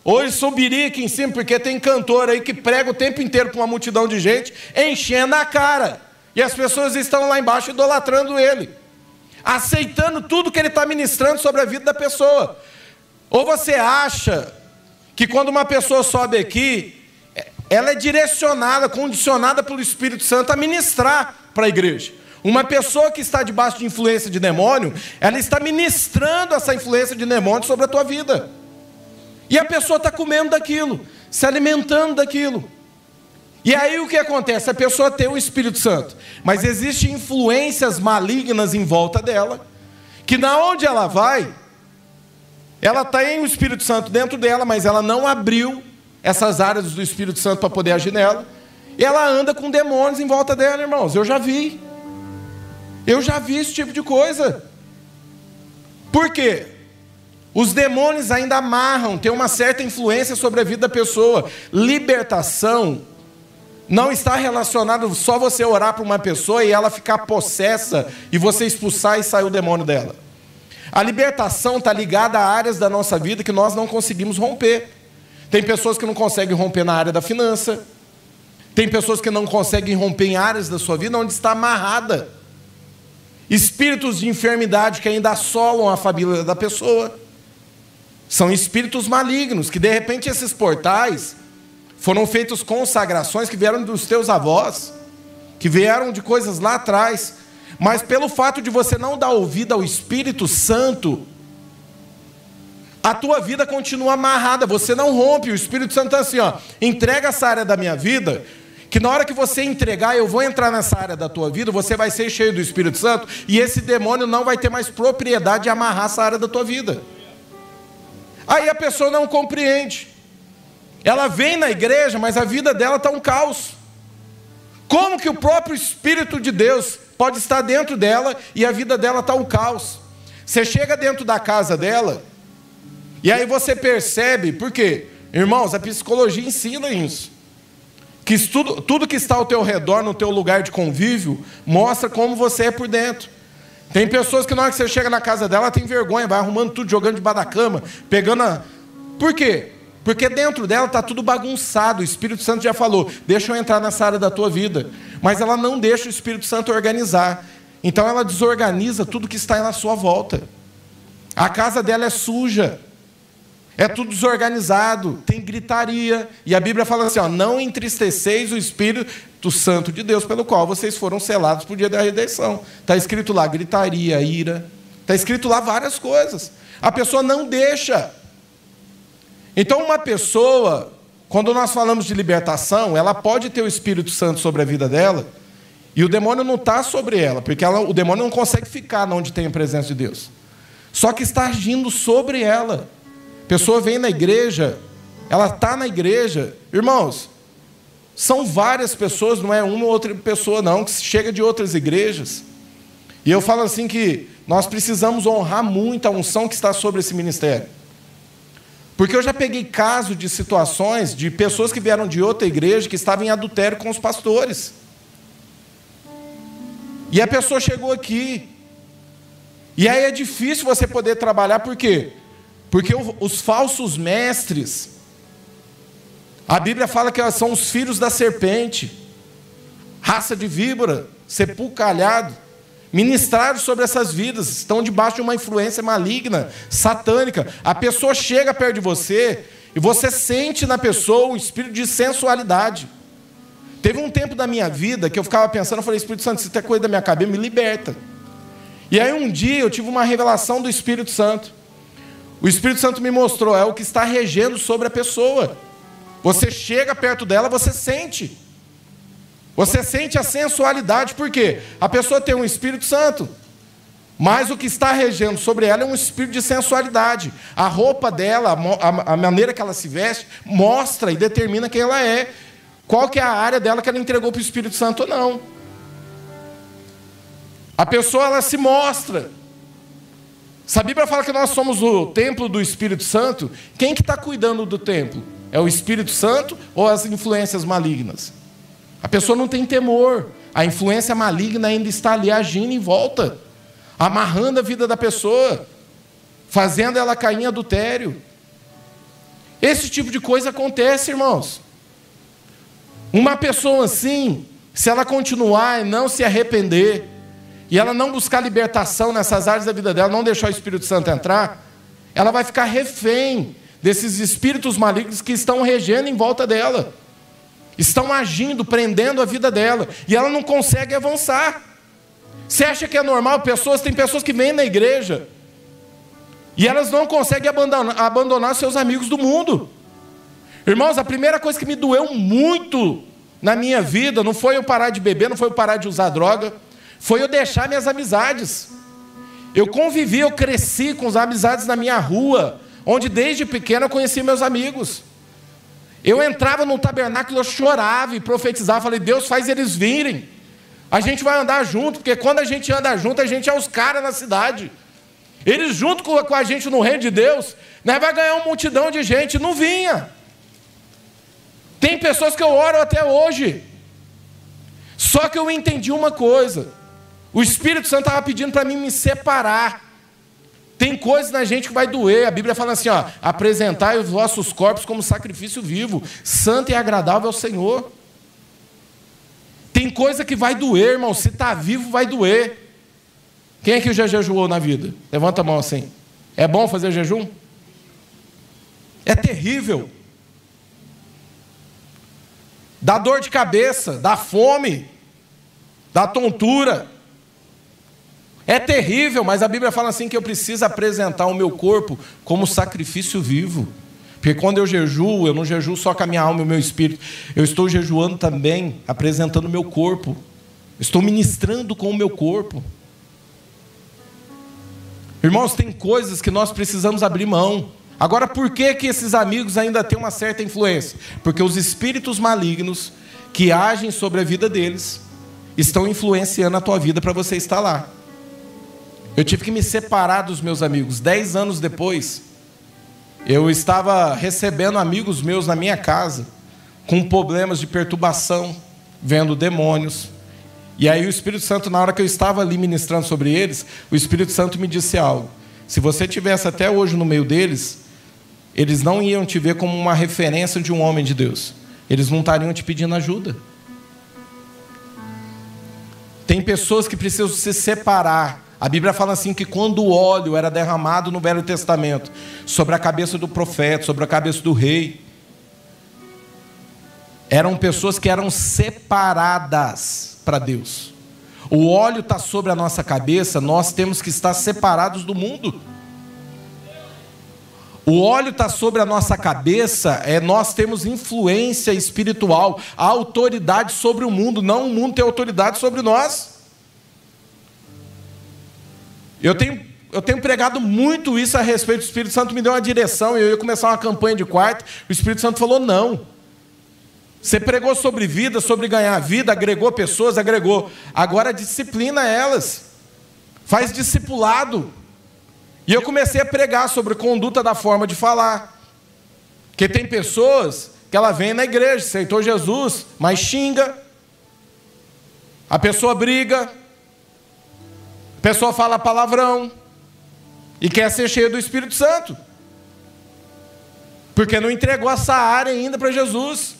Ele subiria aqui em cima, porque tem cantor aí que prega o tempo inteiro para uma multidão de gente, enchendo a cara. E as pessoas estão lá embaixo idolatrando ele, aceitando tudo que ele está ministrando sobre a vida da pessoa. Ou você acha que quando uma pessoa sobe aqui, ela é direcionada, condicionada pelo Espírito Santo a ministrar para a igreja? Uma pessoa que está debaixo de influência de demônio, ela está ministrando essa influência de demônio sobre a tua vida. E a pessoa está comendo daquilo, se alimentando daquilo. E aí o que acontece? A pessoa tem o Espírito Santo, mas existem influências malignas em volta dela, que na onde ela vai, ela tem o Espírito Santo dentro dela, mas ela não abriu essas áreas do Espírito Santo para poder agir nela. E ela anda com demônios em volta dela, irmãos. Eu já vi. Eu já vi esse tipo de coisa. Por quê? Os demônios ainda amarram, tem uma certa influência sobre a vida da pessoa. Libertação não está relacionado só você orar para uma pessoa e ela ficar possessa e você expulsar e sair o demônio dela. A libertação está ligada a áreas da nossa vida que nós não conseguimos romper. Tem pessoas que não conseguem romper na área da finança. Tem pessoas que não conseguem romper em áreas da sua vida onde está amarrada. Espíritos de enfermidade que ainda assolam a família da pessoa. São espíritos malignos, que de repente esses portais foram feitos consagrações que vieram dos teus avós, que vieram de coisas lá atrás. Mas pelo fato de você não dar ouvido ao Espírito Santo, a tua vida continua amarrada, você não rompe. O Espírito Santo está assim, ó, entrega essa área da minha vida, que na hora que você entregar, eu vou entrar nessa área da tua vida, você vai ser cheio do Espírito Santo, e esse demônio não vai ter mais propriedade de amarrar essa área da tua vida. Aí a pessoa não compreende. Ela vem na igreja, mas a vida dela está um caos. Como que o próprio Espírito de Deus pode estar dentro dela e a vida dela está um caos? Você chega dentro da casa dela, e aí você percebe, por quê? Irmãos, a psicologia ensina isso. Que tudo, tudo que está ao teu redor, no teu lugar de convívio, mostra como você é por dentro. Tem pessoas que na hora que você chega na casa dela, tem vergonha, vai arrumando tudo, jogando debaixo da cama, pegando a. Por quê? Porque dentro dela está tudo bagunçado. O Espírito Santo já falou: deixa eu entrar nessa área da tua vida. Mas ela não deixa o Espírito Santo organizar. Então ela desorganiza tudo que está na sua volta. A casa dela é suja. É tudo desorganizado, tem gritaria. E a Bíblia fala assim: ó, não entristeceis o Espírito Santo de Deus, pelo qual vocês foram selados para o dia da redenção. Está escrito lá gritaria, ira. Está escrito lá várias coisas. A pessoa não deixa. Então, uma pessoa, quando nós falamos de libertação, ela pode ter o Espírito Santo sobre a vida dela, e o demônio não está sobre ela, porque ela, o demônio não consegue ficar onde tem a presença de Deus. Só que está agindo sobre ela. Pessoa vem na igreja, ela está na igreja. Irmãos, são várias pessoas, não é uma ou outra pessoa, não, que chega de outras igrejas. E eu falo assim que nós precisamos honrar muito a unção que está sobre esse ministério. Porque eu já peguei caso de situações de pessoas que vieram de outra igreja que estavam em adultério com os pastores. E a pessoa chegou aqui. E aí é difícil você poder trabalhar, por quê? Porque os falsos mestres, a Bíblia fala que são os filhos da serpente, raça de víbora, sepulcalhado, ministraram sobre essas vidas, estão debaixo de uma influência maligna, satânica. A pessoa chega perto de você e você sente na pessoa um espírito de sensualidade. Teve um tempo da minha vida que eu ficava pensando, eu falei, Espírito Santo, se tem coisa da minha cabeça, me liberta. E aí um dia eu tive uma revelação do Espírito Santo. O Espírito Santo me mostrou, é o que está regendo sobre a pessoa. Você chega perto dela, você sente. Você sente a sensualidade, por quê? A pessoa tem um Espírito Santo. Mas o que está regendo sobre ela é um espírito de sensualidade. A roupa dela, a, maneira que ela se veste, mostra e determina quem ela é. Qual que é a área dela que ela entregou para o Espírito Santo ou não. A pessoa ela se mostra. Se a Bíblia fala que nós somos o templo do Espírito Santo, quem que está cuidando do templo? É o Espírito Santo ou as influências malignas? A pessoa não tem temor. A influência maligna ainda está ali agindo em volta, amarrando a vida da pessoa, fazendo ela cair em adultério. Esse tipo de coisa acontece, irmãos. Uma pessoa assim, se ela continuar e não se arrepender, e ela não buscar libertação nessas áreas da vida dela, não deixar o Espírito Santo entrar, ela vai ficar refém desses espíritos malignos que estão regendo em volta dela, estão agindo, prendendo a vida dela, e ela não consegue avançar. Você acha que é normal? Pessoas, tem pessoas que vêm na igreja e elas não conseguem abandonar, abandonar seus amigos do mundo. Irmãos, a primeira coisa que me doeu muito na minha vida não foi eu parar de beber, não foi eu parar de usar droga, foi eu deixar minhas amizades. Eu convivi, eu cresci com as amizades na minha rua, onde desde pequeno eu conheci meus amigos. Eu entrava no tabernáculo, eu chorava e profetizava, falei, Deus faz eles virem. A gente vai andar junto, porque quando a gente anda junto, a gente é os caras na cidade. Eles junto com a gente no reino de Deus, né, vai ganhar uma multidão de gente, não vinha. Tem pessoas que eu oro até hoje. Só que eu entendi uma coisa. O Espírito Santo estava pedindo para mim me separar. Tem coisas na gente que vai doer. A Bíblia fala assim: ó, apresentai os vossos corpos como sacrifício vivo, santo e agradável ao Senhor. Tem coisa que vai doer, irmão. Se está vivo, vai doer. Quem é que já jejuou na vida? Levanta a mão assim. É bom fazer jejum? É terrível. Dá dor de cabeça, dá fome, dá tontura. É terrível, mas a Bíblia fala assim que eu preciso apresentar o meu corpo como sacrifício vivo. Porque quando eu jejuo, eu não jejuo só com a minha alma e o meu espírito. Eu estou jejuando também, apresentando o meu corpo. Estou ministrando com o meu corpo. Irmãos, tem coisas que nós precisamos abrir mão. Agora, por que, que esses amigos ainda têm uma certa influência? Porque os espíritos malignos que agem sobre a vida deles estão influenciando a tua vida para você estar lá. Eu tive que me separar dos meus amigos. Dez anos depois, eu estava recebendo amigos meus na minha casa, com problemas de perturbação, vendo demônios. E aí o Espírito Santo, na hora que eu estava ali ministrando sobre eles, o Espírito Santo me disse algo. Se você tivesse até hoje no meio deles, eles não iam te ver como uma referência de um homem de Deus. Eles não estariam te pedindo ajuda. Tem pessoas que precisam se separar a Bíblia fala assim que quando o óleo era derramado no Velho Testamento sobre a cabeça do profeta, sobre a cabeça do rei, eram pessoas que eram separadas para Deus. O óleo está sobre a nossa cabeça, nós temos que estar separados do mundo. O óleo está sobre a nossa cabeça, é nós temos influência espiritual, autoridade sobre o mundo, não o mundo tem autoridade sobre nós. Eu tenho, eu tenho pregado muito isso a respeito. O Espírito Santo me deu uma direção e eu ia começar uma campanha de quarto. O Espírito Santo falou: não. Você pregou sobre vida, sobre ganhar vida, agregou pessoas, agregou. Agora disciplina elas. Faz discipulado. E eu comecei a pregar sobre conduta da forma de falar. Porque tem pessoas que ela vem na igreja, aceitou Jesus, mas xinga. A pessoa briga, pessoa fala palavrão e quer ser cheio do Espírito Santo. Porque não entregou essa área ainda para Jesus.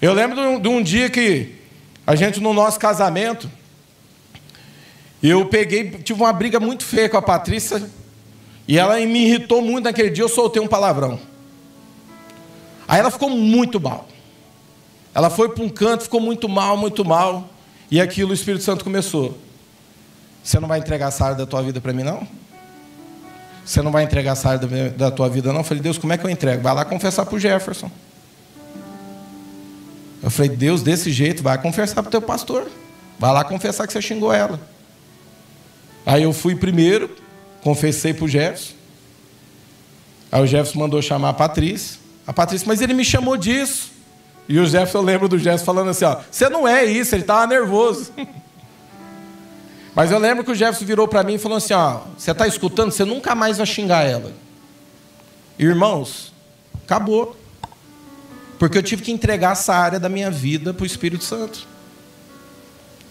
Eu lembro de um, de um dia que a gente, no nosso casamento, eu peguei, tive uma briga muito feia com a Patrícia, e ela me irritou muito naquele dia, eu soltei um palavrão. Aí ela ficou muito mal. Ela foi para um canto, ficou muito mal, muito mal. E aquilo o Espírito Santo começou. Você não vai entregar essa área da tua vida para mim, não? Você não vai entregar essa área da tua vida, não? Eu falei, Deus, como é que eu entrego? Vai lá confessar para o Jefferson. Eu falei, Deus, desse jeito, vai confessar para o teu pastor. Vai lá confessar que você xingou ela. Aí eu fui primeiro, confessei para o Jefferson. Aí o Jefferson mandou chamar a Patrícia. A Patrícia, mas ele me chamou disso. E o Jefferson, eu lembro do Jefferson falando assim: ó, você não é isso, ele estava nervoso. Mas eu lembro que o Jefferson virou para mim e falou assim: ó, você está escutando? Você nunca mais vai xingar ela. Irmãos, acabou. Porque eu tive que entregar essa área da minha vida para o Espírito Santo.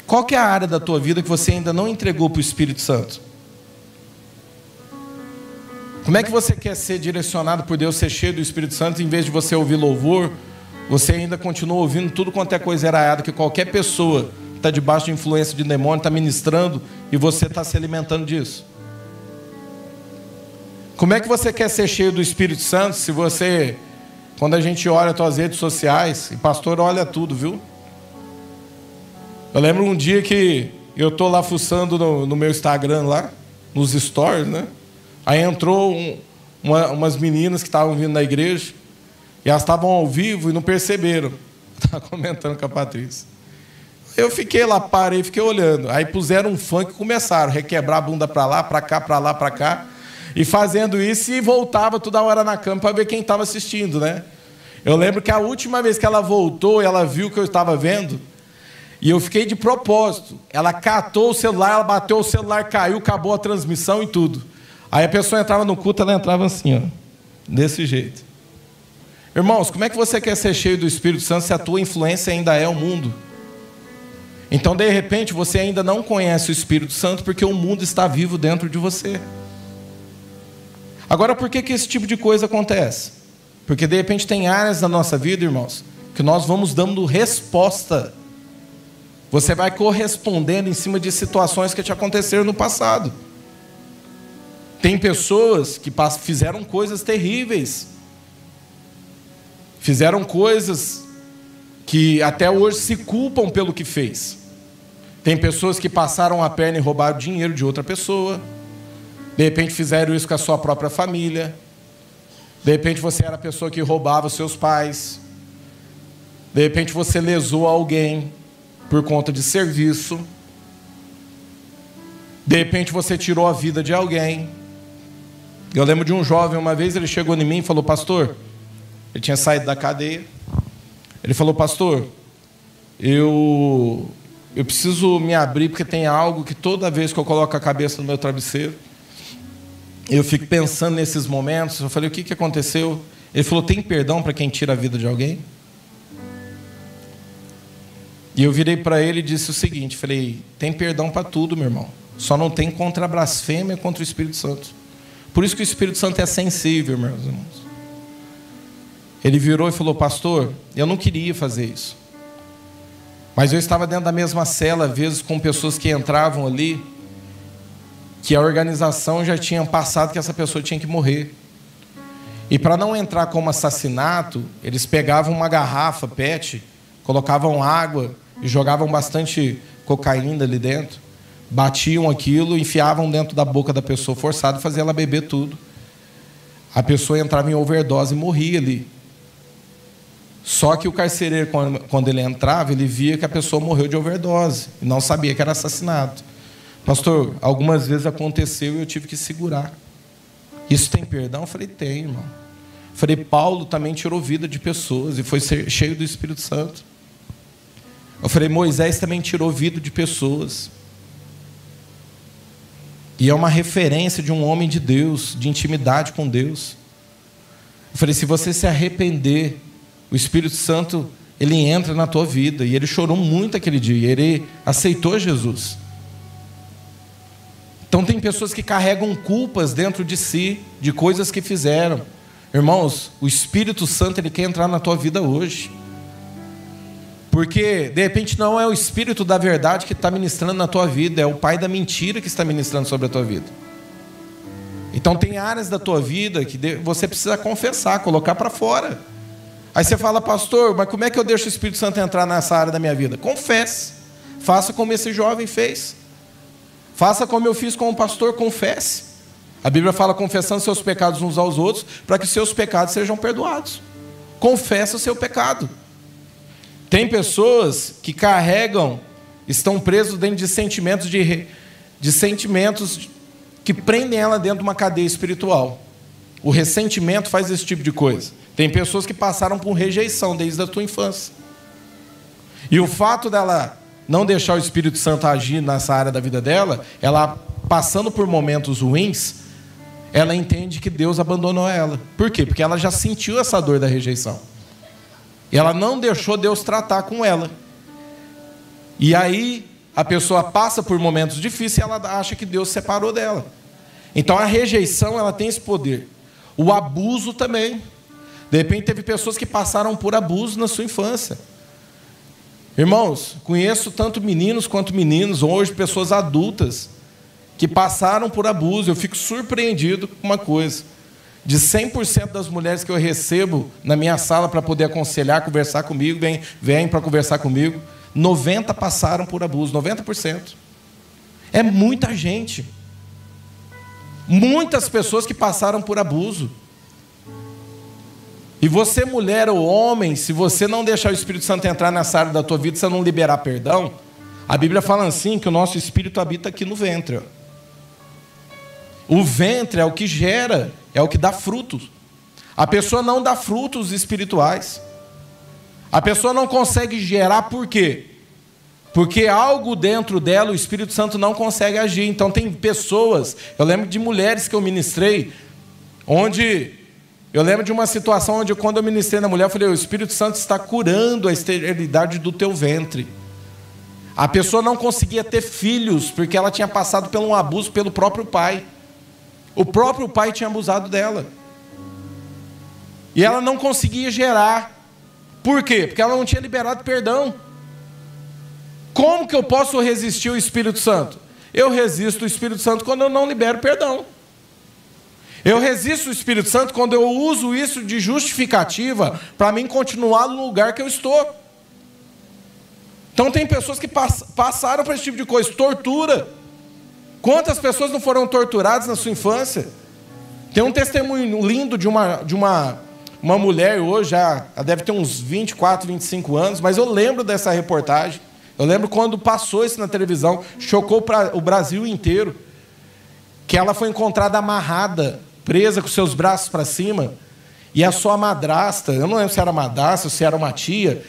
Qual que é a área da tua vida que você ainda não entregou para o Espírito Santo? Como é que você quer ser direcionado por Deus, ser cheio do Espírito Santo, em vez de você ouvir louvor, você ainda continua ouvindo tudo quanto é coisa errada que qualquer pessoa está debaixo de influência de demônio, está ministrando e você está se alimentando disso. Como é que você quer ser cheio do Espírito Santo se você, quando a gente olha as suas redes sociais, e pastor olha tudo, viu? Eu lembro um dia que eu tô lá fuçando no, no meu Instagram lá, nos stories, né? Aí entrou um, uma, umas meninas que estavam vindo da igreja, e elas estavam ao vivo e não perceberam. Estava comentando com a Patrícia. Eu fiquei lá, parei, fiquei olhando. Aí puseram um funk e começaram a requebrar a bunda para lá, para cá, para lá, para cá. E fazendo isso e voltava toda hora na cama para ver quem estava assistindo, né? Eu lembro que a última vez que ela voltou, ela viu o que eu estava vendo. E eu fiquei de propósito. Ela catou o celular, ela bateu o celular, caiu, acabou a transmissão e tudo. Aí a pessoa entrava no culto, ela entrava assim, ó, desse jeito. Irmãos, como é que você quer ser cheio do Espírito Santo se a tua influência ainda é o mundo? Então, de repente, você ainda não conhece o Espírito Santo porque o mundo está vivo dentro de você. Agora, por que, que esse tipo de coisa acontece? Porque, de repente, tem áreas da nossa vida, irmãos, que nós vamos dando resposta. Você vai correspondendo em cima de situações que te aconteceram no passado. Tem pessoas que fizeram coisas terríveis, fizeram coisas que até hoje se culpam pelo que fez. Tem pessoas que passaram a perna e roubaram dinheiro de outra pessoa. De repente fizeram isso com a sua própria família. De repente você era a pessoa que roubava seus pais. De repente você lesou alguém por conta de serviço. De repente você tirou a vida de alguém. Eu lembro de um jovem, uma vez ele chegou em mim e falou: Pastor, ele tinha saído da cadeia. Ele falou, pastor, eu, eu preciso me abrir porque tem algo que toda vez que eu coloco a cabeça no meu travesseiro, eu fico pensando nesses momentos. Eu falei, o que, que aconteceu? Ele falou, tem perdão para quem tira a vida de alguém? E eu virei para ele e disse o seguinte: falei, tem perdão para tudo, meu irmão. Só não tem contra a blasfêmia contra o Espírito Santo. Por isso que o Espírito Santo é sensível, meus irmãos. Ele virou e falou: Pastor, eu não queria fazer isso. Mas eu estava dentro da mesma cela, às vezes, com pessoas que entravam ali, que a organização já tinha passado que essa pessoa tinha que morrer. E para não entrar como assassinato, eles pegavam uma garrafa PET, colocavam água e jogavam bastante cocaína ali dentro, batiam aquilo, enfiavam dentro da boca da pessoa forçada faziam ela beber tudo. A pessoa entrava em overdose e morria ali. Só que o carcereiro, quando ele entrava, ele via que a pessoa morreu de overdose e não sabia que era assassinato. Pastor, algumas vezes aconteceu e eu tive que segurar. Isso tem perdão? Eu falei, tem, irmão. Eu falei, Paulo também tirou vida de pessoas e foi cheio do Espírito Santo. Eu falei, Moisés também tirou vida de pessoas. E é uma referência de um homem de Deus, de intimidade com Deus. Eu falei, se você se arrepender o Espírito Santo, ele entra na tua vida. E ele chorou muito aquele dia. Ele aceitou Jesus. Então, tem pessoas que carregam culpas dentro de si, de coisas que fizeram. Irmãos, o Espírito Santo, ele quer entrar na tua vida hoje. Porque, de repente, não é o Espírito da verdade que está ministrando na tua vida, é o Pai da mentira que está ministrando sobre a tua vida. Então, tem áreas da tua vida que você precisa confessar, colocar para fora. Aí você fala, pastor, mas como é que eu deixo o Espírito Santo entrar nessa área da minha vida? Confesse. Faça como esse jovem fez. Faça como eu fiz com o pastor, confesse. A Bíblia fala confessando seus pecados uns aos outros, para que seus pecados sejam perdoados. Confessa o seu pecado. Tem pessoas que carregam, estão presos dentro de sentimentos de, de sentimentos que prendem ela dentro de uma cadeia espiritual. O ressentimento faz esse tipo de coisa. Tem pessoas que passaram por rejeição desde a tua infância. E o fato dela não deixar o Espírito Santo agir nessa área da vida dela, ela passando por momentos ruins, ela entende que Deus abandonou ela. Por quê? Porque ela já sentiu essa dor da rejeição. E ela não deixou Deus tratar com ela. E aí a pessoa passa por momentos difíceis e ela acha que Deus separou dela. Então a rejeição ela tem esse poder. O abuso também. De repente teve pessoas que passaram por abuso na sua infância. Irmãos, conheço tanto meninos quanto meninos, hoje pessoas adultas, que passaram por abuso. Eu fico surpreendido com uma coisa. De 100% das mulheres que eu recebo na minha sala para poder aconselhar, conversar comigo, vem, vem para conversar comigo, 90 passaram por abuso, 90%. É muita gente. Muitas pessoas que passaram por abuso. E você, mulher ou homem, se você não deixar o Espírito Santo entrar nessa área da tua vida, você não liberar perdão, a Bíblia fala assim que o nosso espírito habita aqui no ventre. O ventre é o que gera, é o que dá frutos. A pessoa não dá frutos espirituais. A pessoa não consegue gerar por quê? Porque algo dentro dela o Espírito Santo não consegue agir. Então tem pessoas, eu lembro de mulheres que eu ministrei, onde eu lembro de uma situação onde quando eu ministrei na mulher, eu falei: "O Espírito Santo está curando a esterilidade do teu ventre". A pessoa não conseguia ter filhos porque ela tinha passado por um abuso pelo próprio pai. O próprio pai tinha abusado dela. E ela não conseguia gerar. Por quê? Porque ela não tinha liberado perdão. Como que eu posso resistir ao Espírito Santo? Eu resisto o Espírito Santo quando eu não libero perdão. Eu resisto o Espírito Santo quando eu uso isso de justificativa para mim continuar no lugar que eu estou. Então tem pessoas que passaram por esse tipo de coisa, tortura. Quantas pessoas não foram torturadas na sua infância? Tem um testemunho lindo de uma, de uma, uma mulher hoje, já deve ter uns 24, 25 anos, mas eu lembro dessa reportagem. Eu lembro quando passou isso na televisão, chocou o Brasil inteiro. Que ela foi encontrada amarrada, presa com seus braços para cima, e a sua madrasta, eu não lembro se era madrasta ou se era uma tia,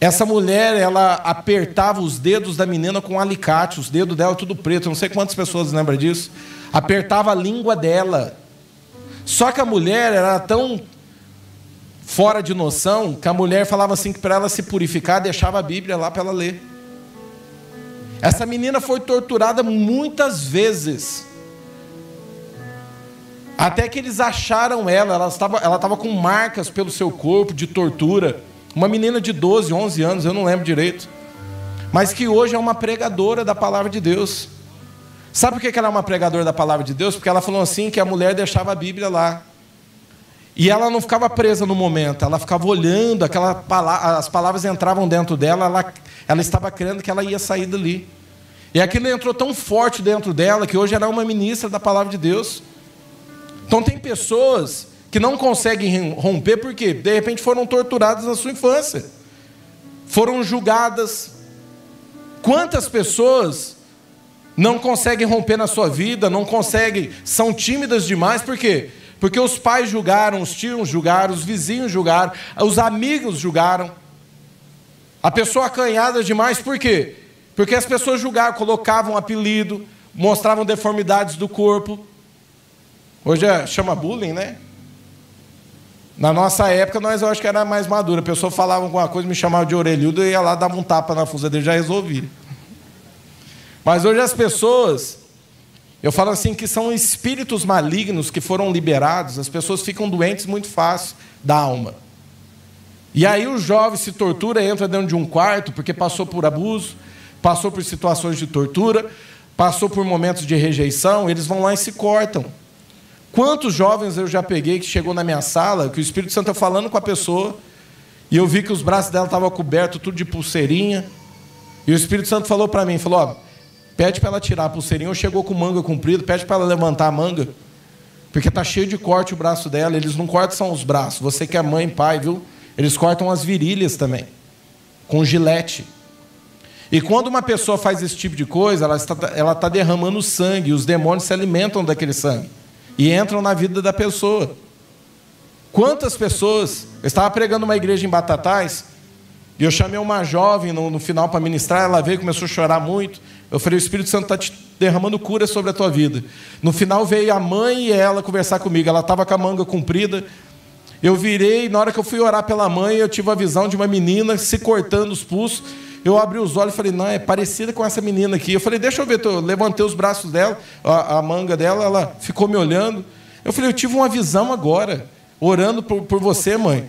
essa mulher, ela apertava os dedos da menina com um alicate, os dedos dela tudo preto, não sei quantas pessoas lembram disso. Apertava a língua dela. Só que a mulher era tão fora de noção que a mulher falava assim que para ela se purificar, deixava a Bíblia lá para ela ler. Essa menina foi torturada muitas vezes. Até que eles acharam ela, ela estava, ela estava com marcas pelo seu corpo de tortura. Uma menina de 12, 11 anos, eu não lembro direito. Mas que hoje é uma pregadora da palavra de Deus. Sabe por que ela é uma pregadora da palavra de Deus? Porque ela falou assim que a mulher deixava a Bíblia lá. E ela não ficava presa no momento, ela ficava olhando, aquela palavra, as palavras entravam dentro dela, ela, ela estava crendo que ela ia sair dali. E aquilo entrou tão forte dentro dela que hoje ela é uma ministra da palavra de Deus. Então tem pessoas que não conseguem romper porque, de repente, foram torturadas na sua infância, foram julgadas. Quantas pessoas não conseguem romper na sua vida, não conseguem, são tímidas demais, por quê? Porque os pais julgaram, os tios julgaram, os vizinhos julgaram, os amigos julgaram. A pessoa acanhada demais, por quê? Porque as pessoas julgavam, colocavam apelido, mostravam deformidades do corpo. Hoje é, chama bullying, né? Na nossa época, nós eu acho que era mais madura. A pessoa falava alguma coisa, me chamava de orelhudo, eu ia lá, dava um tapa na fusa dele, já resolvia. Mas hoje as pessoas, eu falo assim, que são espíritos malignos que foram liberados, as pessoas ficam doentes muito fácil da alma. E aí o jovem se tortura, entra dentro de um quarto, porque passou por abuso, passou por situações de tortura, passou por momentos de rejeição, eles vão lá e se cortam. Quantos jovens eu já peguei que chegou na minha sala, que o Espírito Santo está falando com a pessoa, e eu vi que os braços dela estavam cobertos tudo de pulseirinha, e o Espírito Santo falou para mim, falou, ó, pede para ela tirar a pulseirinha, ou chegou com manga comprida, pede para ela levantar a manga, porque está cheio de corte o braço dela, eles não cortam só os braços, você que é mãe pai, viu? Eles cortam as virilhas também, com gilete. E quando uma pessoa faz esse tipo de coisa, ela está, ela está derramando sangue, os demônios se alimentam daquele sangue e entram na vida da pessoa. Quantas pessoas. Eu estava pregando uma igreja em Batatais E eu chamei uma jovem no, no final para ministrar, ela veio começou a chorar muito. Eu falei: o Espírito Santo está te derramando cura sobre a tua vida. No final veio a mãe e ela conversar comigo. Ela estava com a manga comprida. Eu virei, na hora que eu fui orar pela mãe, eu tive a visão de uma menina se cortando os pulsos. Eu abri os olhos e falei, não, é parecida com essa menina aqui. Eu falei, deixa eu ver. Eu levantei os braços dela, a, a manga dela, ela ficou me olhando. Eu falei, eu tive uma visão agora, orando por, por você, mãe.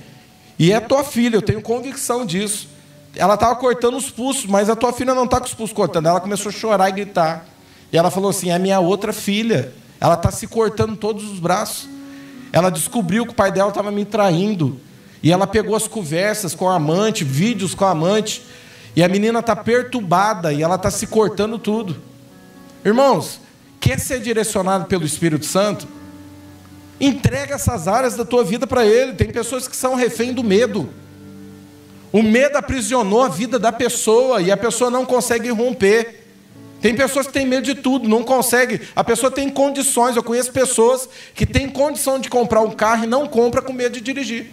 E é tua filha, eu tenho convicção disso. Ela estava cortando os pulsos, mas a tua filha não está com os pulsos cortando. Ela começou a chorar e gritar. E ela falou assim: é minha outra filha. Ela está se cortando todos os braços. Ela descobriu que o pai dela estava me traindo. E ela pegou as conversas com a amante, vídeos com a amante. E a menina está perturbada e ela está se cortando tudo. Irmãos, quer ser direcionado pelo Espírito Santo? Entrega essas áreas da tua vida para Ele. Tem pessoas que são refém do medo. O medo aprisionou a vida da pessoa e a pessoa não consegue romper. Tem pessoas que têm medo de tudo, não consegue. A pessoa tem condições. Eu conheço pessoas que têm condição de comprar um carro e não compra com medo de dirigir.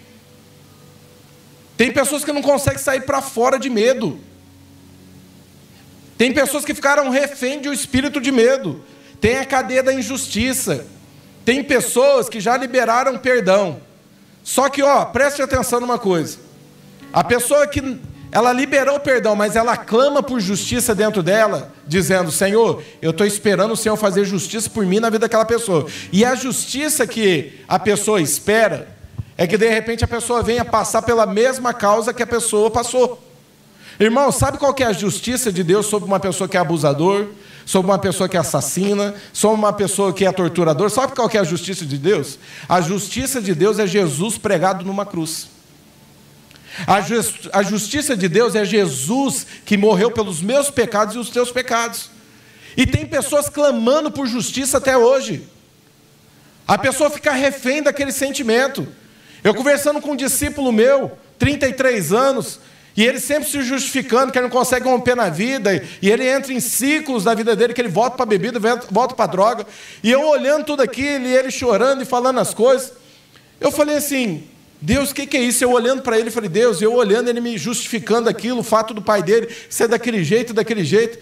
Tem pessoas que não conseguem sair para fora de medo. Tem pessoas que ficaram refém de um espírito de medo. Tem a cadeia da injustiça. Tem pessoas que já liberaram perdão. Só que, ó, preste atenção numa coisa. A pessoa que ela liberou perdão, mas ela clama por justiça dentro dela, dizendo: Senhor, eu estou esperando o Senhor fazer justiça por mim na vida daquela pessoa. E a justiça que a pessoa espera é que de repente a pessoa venha passar pela mesma causa que a pessoa passou. Irmão, sabe qual que é a justiça de Deus sobre uma pessoa que é abusador, sobre uma pessoa que é assassina, sobre uma pessoa que é torturador? Sabe qual que é a justiça de Deus? A justiça de Deus é Jesus pregado numa cruz. A, just, a justiça de Deus é Jesus que morreu pelos meus pecados e os teus pecados. E tem pessoas clamando por justiça até hoje. A pessoa fica refém daquele sentimento. Eu conversando com um discípulo meu, 33 anos, e ele sempre se justificando que ele não consegue romper na vida, e ele entra em ciclos da vida dele, que ele volta para a bebida, volta para a droga. E eu olhando tudo aquilo, e ele chorando e falando as coisas, eu falei assim: Deus, o que, que, é isso? Eu olhando para ele, falei, Deus, eu olhando, ele me justificando aquilo, o fato do pai dele ser daquele jeito, daquele jeito.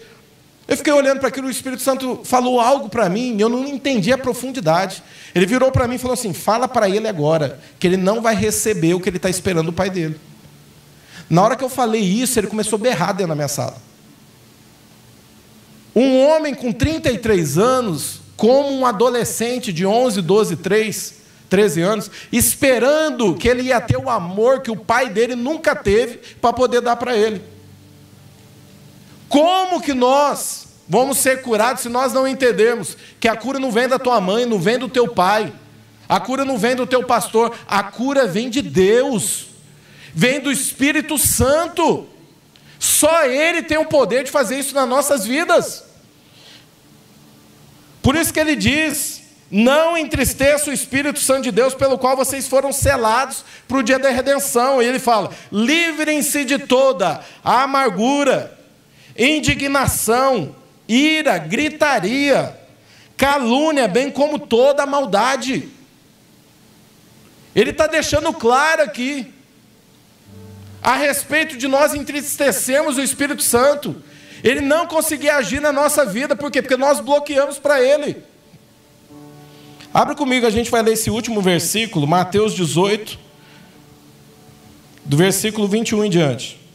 Eu fiquei olhando para aquilo, o Espírito Santo falou algo para mim, eu não entendi a profundidade. Ele virou para mim e falou assim: fala para ele agora, que ele não vai receber o que ele está esperando do pai dele. Na hora que eu falei isso, ele começou a berrar dentro da minha sala. Um homem com 33 anos, como um adolescente de 11, 12, 3, 13 anos, esperando que ele ia ter o amor que o pai dele nunca teve para poder dar para ele. Como que nós vamos ser curados se nós não entendermos que a cura não vem da tua mãe, não vem do teu pai, a cura não vem do teu pastor, a cura vem de Deus, vem do Espírito Santo. Só Ele tem o poder de fazer isso nas nossas vidas. Por isso que ele diz: não entristeça o Espírito Santo de Deus, pelo qual vocês foram selados para o dia da redenção. E ele fala: livrem-se de toda a amargura, indignação, ira, gritaria, calúnia, bem como toda a maldade. Ele está deixando claro aqui, a respeito de nós entristecermos o Espírito Santo. Ele não conseguia agir na nossa vida, por quê? Porque nós bloqueamos para ele. Abra comigo, a gente vai ler esse último versículo, Mateus 18, do versículo 21 em diante.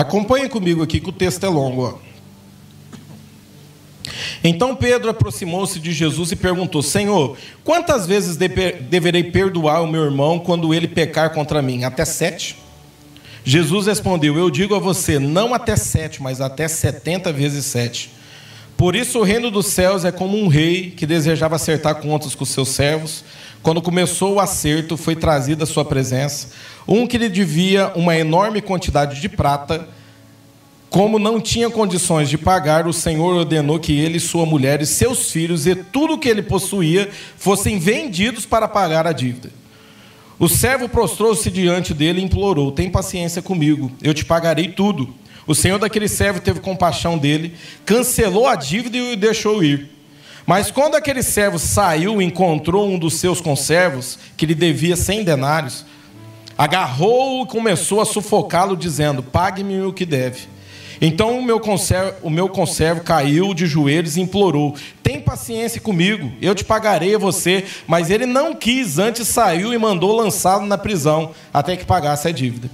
Acompanhe comigo aqui que o texto é longo. Ó. Então Pedro aproximou-se de Jesus e perguntou: Senhor, quantas vezes deverei perdoar o meu irmão quando ele pecar contra mim? Até sete? Jesus respondeu: Eu digo a você, não até sete, mas até setenta vezes sete. Por isso o reino dos céus é como um rei que desejava acertar contas com seus servos. Quando começou o acerto, foi trazido à sua presença um que lhe devia uma enorme quantidade de prata como não tinha condições de pagar, o Senhor ordenou que ele, sua mulher e seus filhos e tudo o que ele possuía fossem vendidos para pagar a dívida. O servo prostrou-se diante dele e implorou: Tem paciência comigo, eu te pagarei tudo. O senhor daquele servo teve compaixão dele, cancelou a dívida e o deixou ir. Mas quando aquele servo saiu encontrou um dos seus conservos, que lhe devia cem denários, agarrou-o e começou a sufocá-lo, dizendo: Pague-me o que deve. Então o meu, conservo, o meu conservo caiu de joelhos e implorou: Tem paciência comigo, eu te pagarei a você. Mas ele não quis, antes saiu e mandou lançá-lo na prisão, até que pagasse a dívida.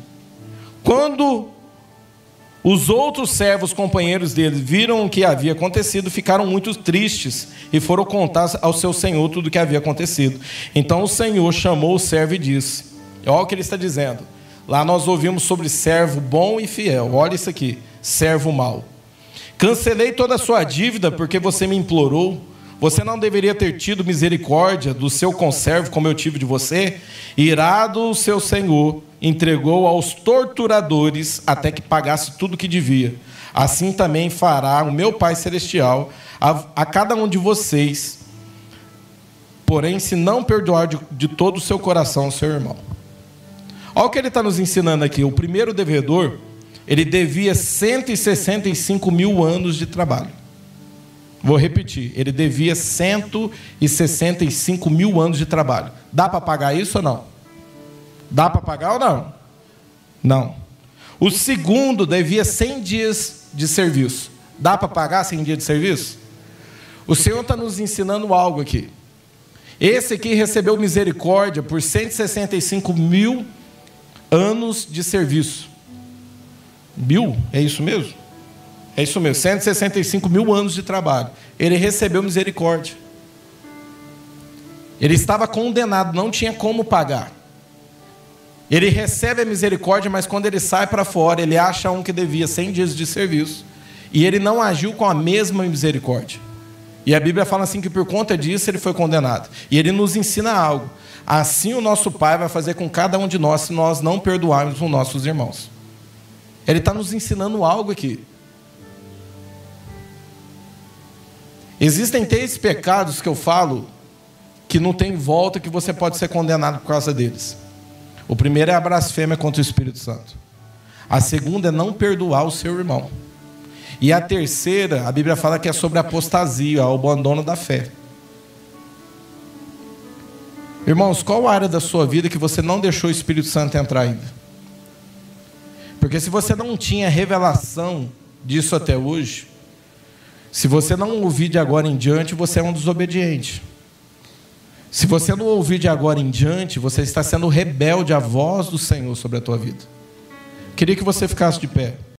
Quando os outros servos, companheiros dele, viram o que havia acontecido, ficaram muito tristes e foram contar ao seu senhor tudo o que havia acontecido. Então o senhor chamou o servo e disse: Olha o que ele está dizendo. Lá nós ouvimos sobre servo bom e fiel. Olha isso aqui: servo mau. Cancelei toda a sua dívida porque você me implorou. Você não deveria ter tido misericórdia do seu conservo como eu tive de você? Irado o seu senhor entregou aos torturadores até que pagasse tudo o que devia. Assim também fará o meu Pai Celestial a, a cada um de vocês. Porém, se não perdoar de, de todo o seu coração o seu irmão. Olha o que ele está nos ensinando aqui. O primeiro devedor, ele devia 165 mil anos de trabalho. Vou repetir, ele devia 165 mil anos de trabalho. Dá para pagar isso ou não? Dá para pagar ou não? Não. O segundo devia 100 dias de serviço. Dá para pagar 100 dias de serviço? O Senhor está nos ensinando algo aqui. Esse aqui recebeu misericórdia por 165 mil anos de serviço. Mil? É isso mesmo? É isso mesmo, 165 mil anos de trabalho. Ele recebeu misericórdia. Ele estava condenado, não tinha como pagar. Ele recebe a misericórdia, mas quando ele sai para fora, ele acha um que devia 100 dias de serviço. E ele não agiu com a mesma misericórdia. E a Bíblia fala assim que por conta disso ele foi condenado. E ele nos ensina algo. Assim o nosso Pai vai fazer com cada um de nós se nós não perdoarmos os nossos irmãos. Ele está nos ensinando algo aqui. Existem três pecados que eu falo que não tem volta que você pode ser condenado por causa deles. O primeiro é a blasfêmia contra o Espírito Santo. A segunda é não perdoar o seu irmão. E a terceira, a Bíblia fala que é sobre a apostasia, o abandono da fé. Irmãos, qual área da sua vida que você não deixou o Espírito Santo entrar ainda? Porque se você não tinha revelação disso até hoje, se você não ouvir de agora em diante, você é um desobediente. Se você não ouvir de agora em diante, você está sendo rebelde à voz do Senhor sobre a tua vida. Queria que você ficasse de pé.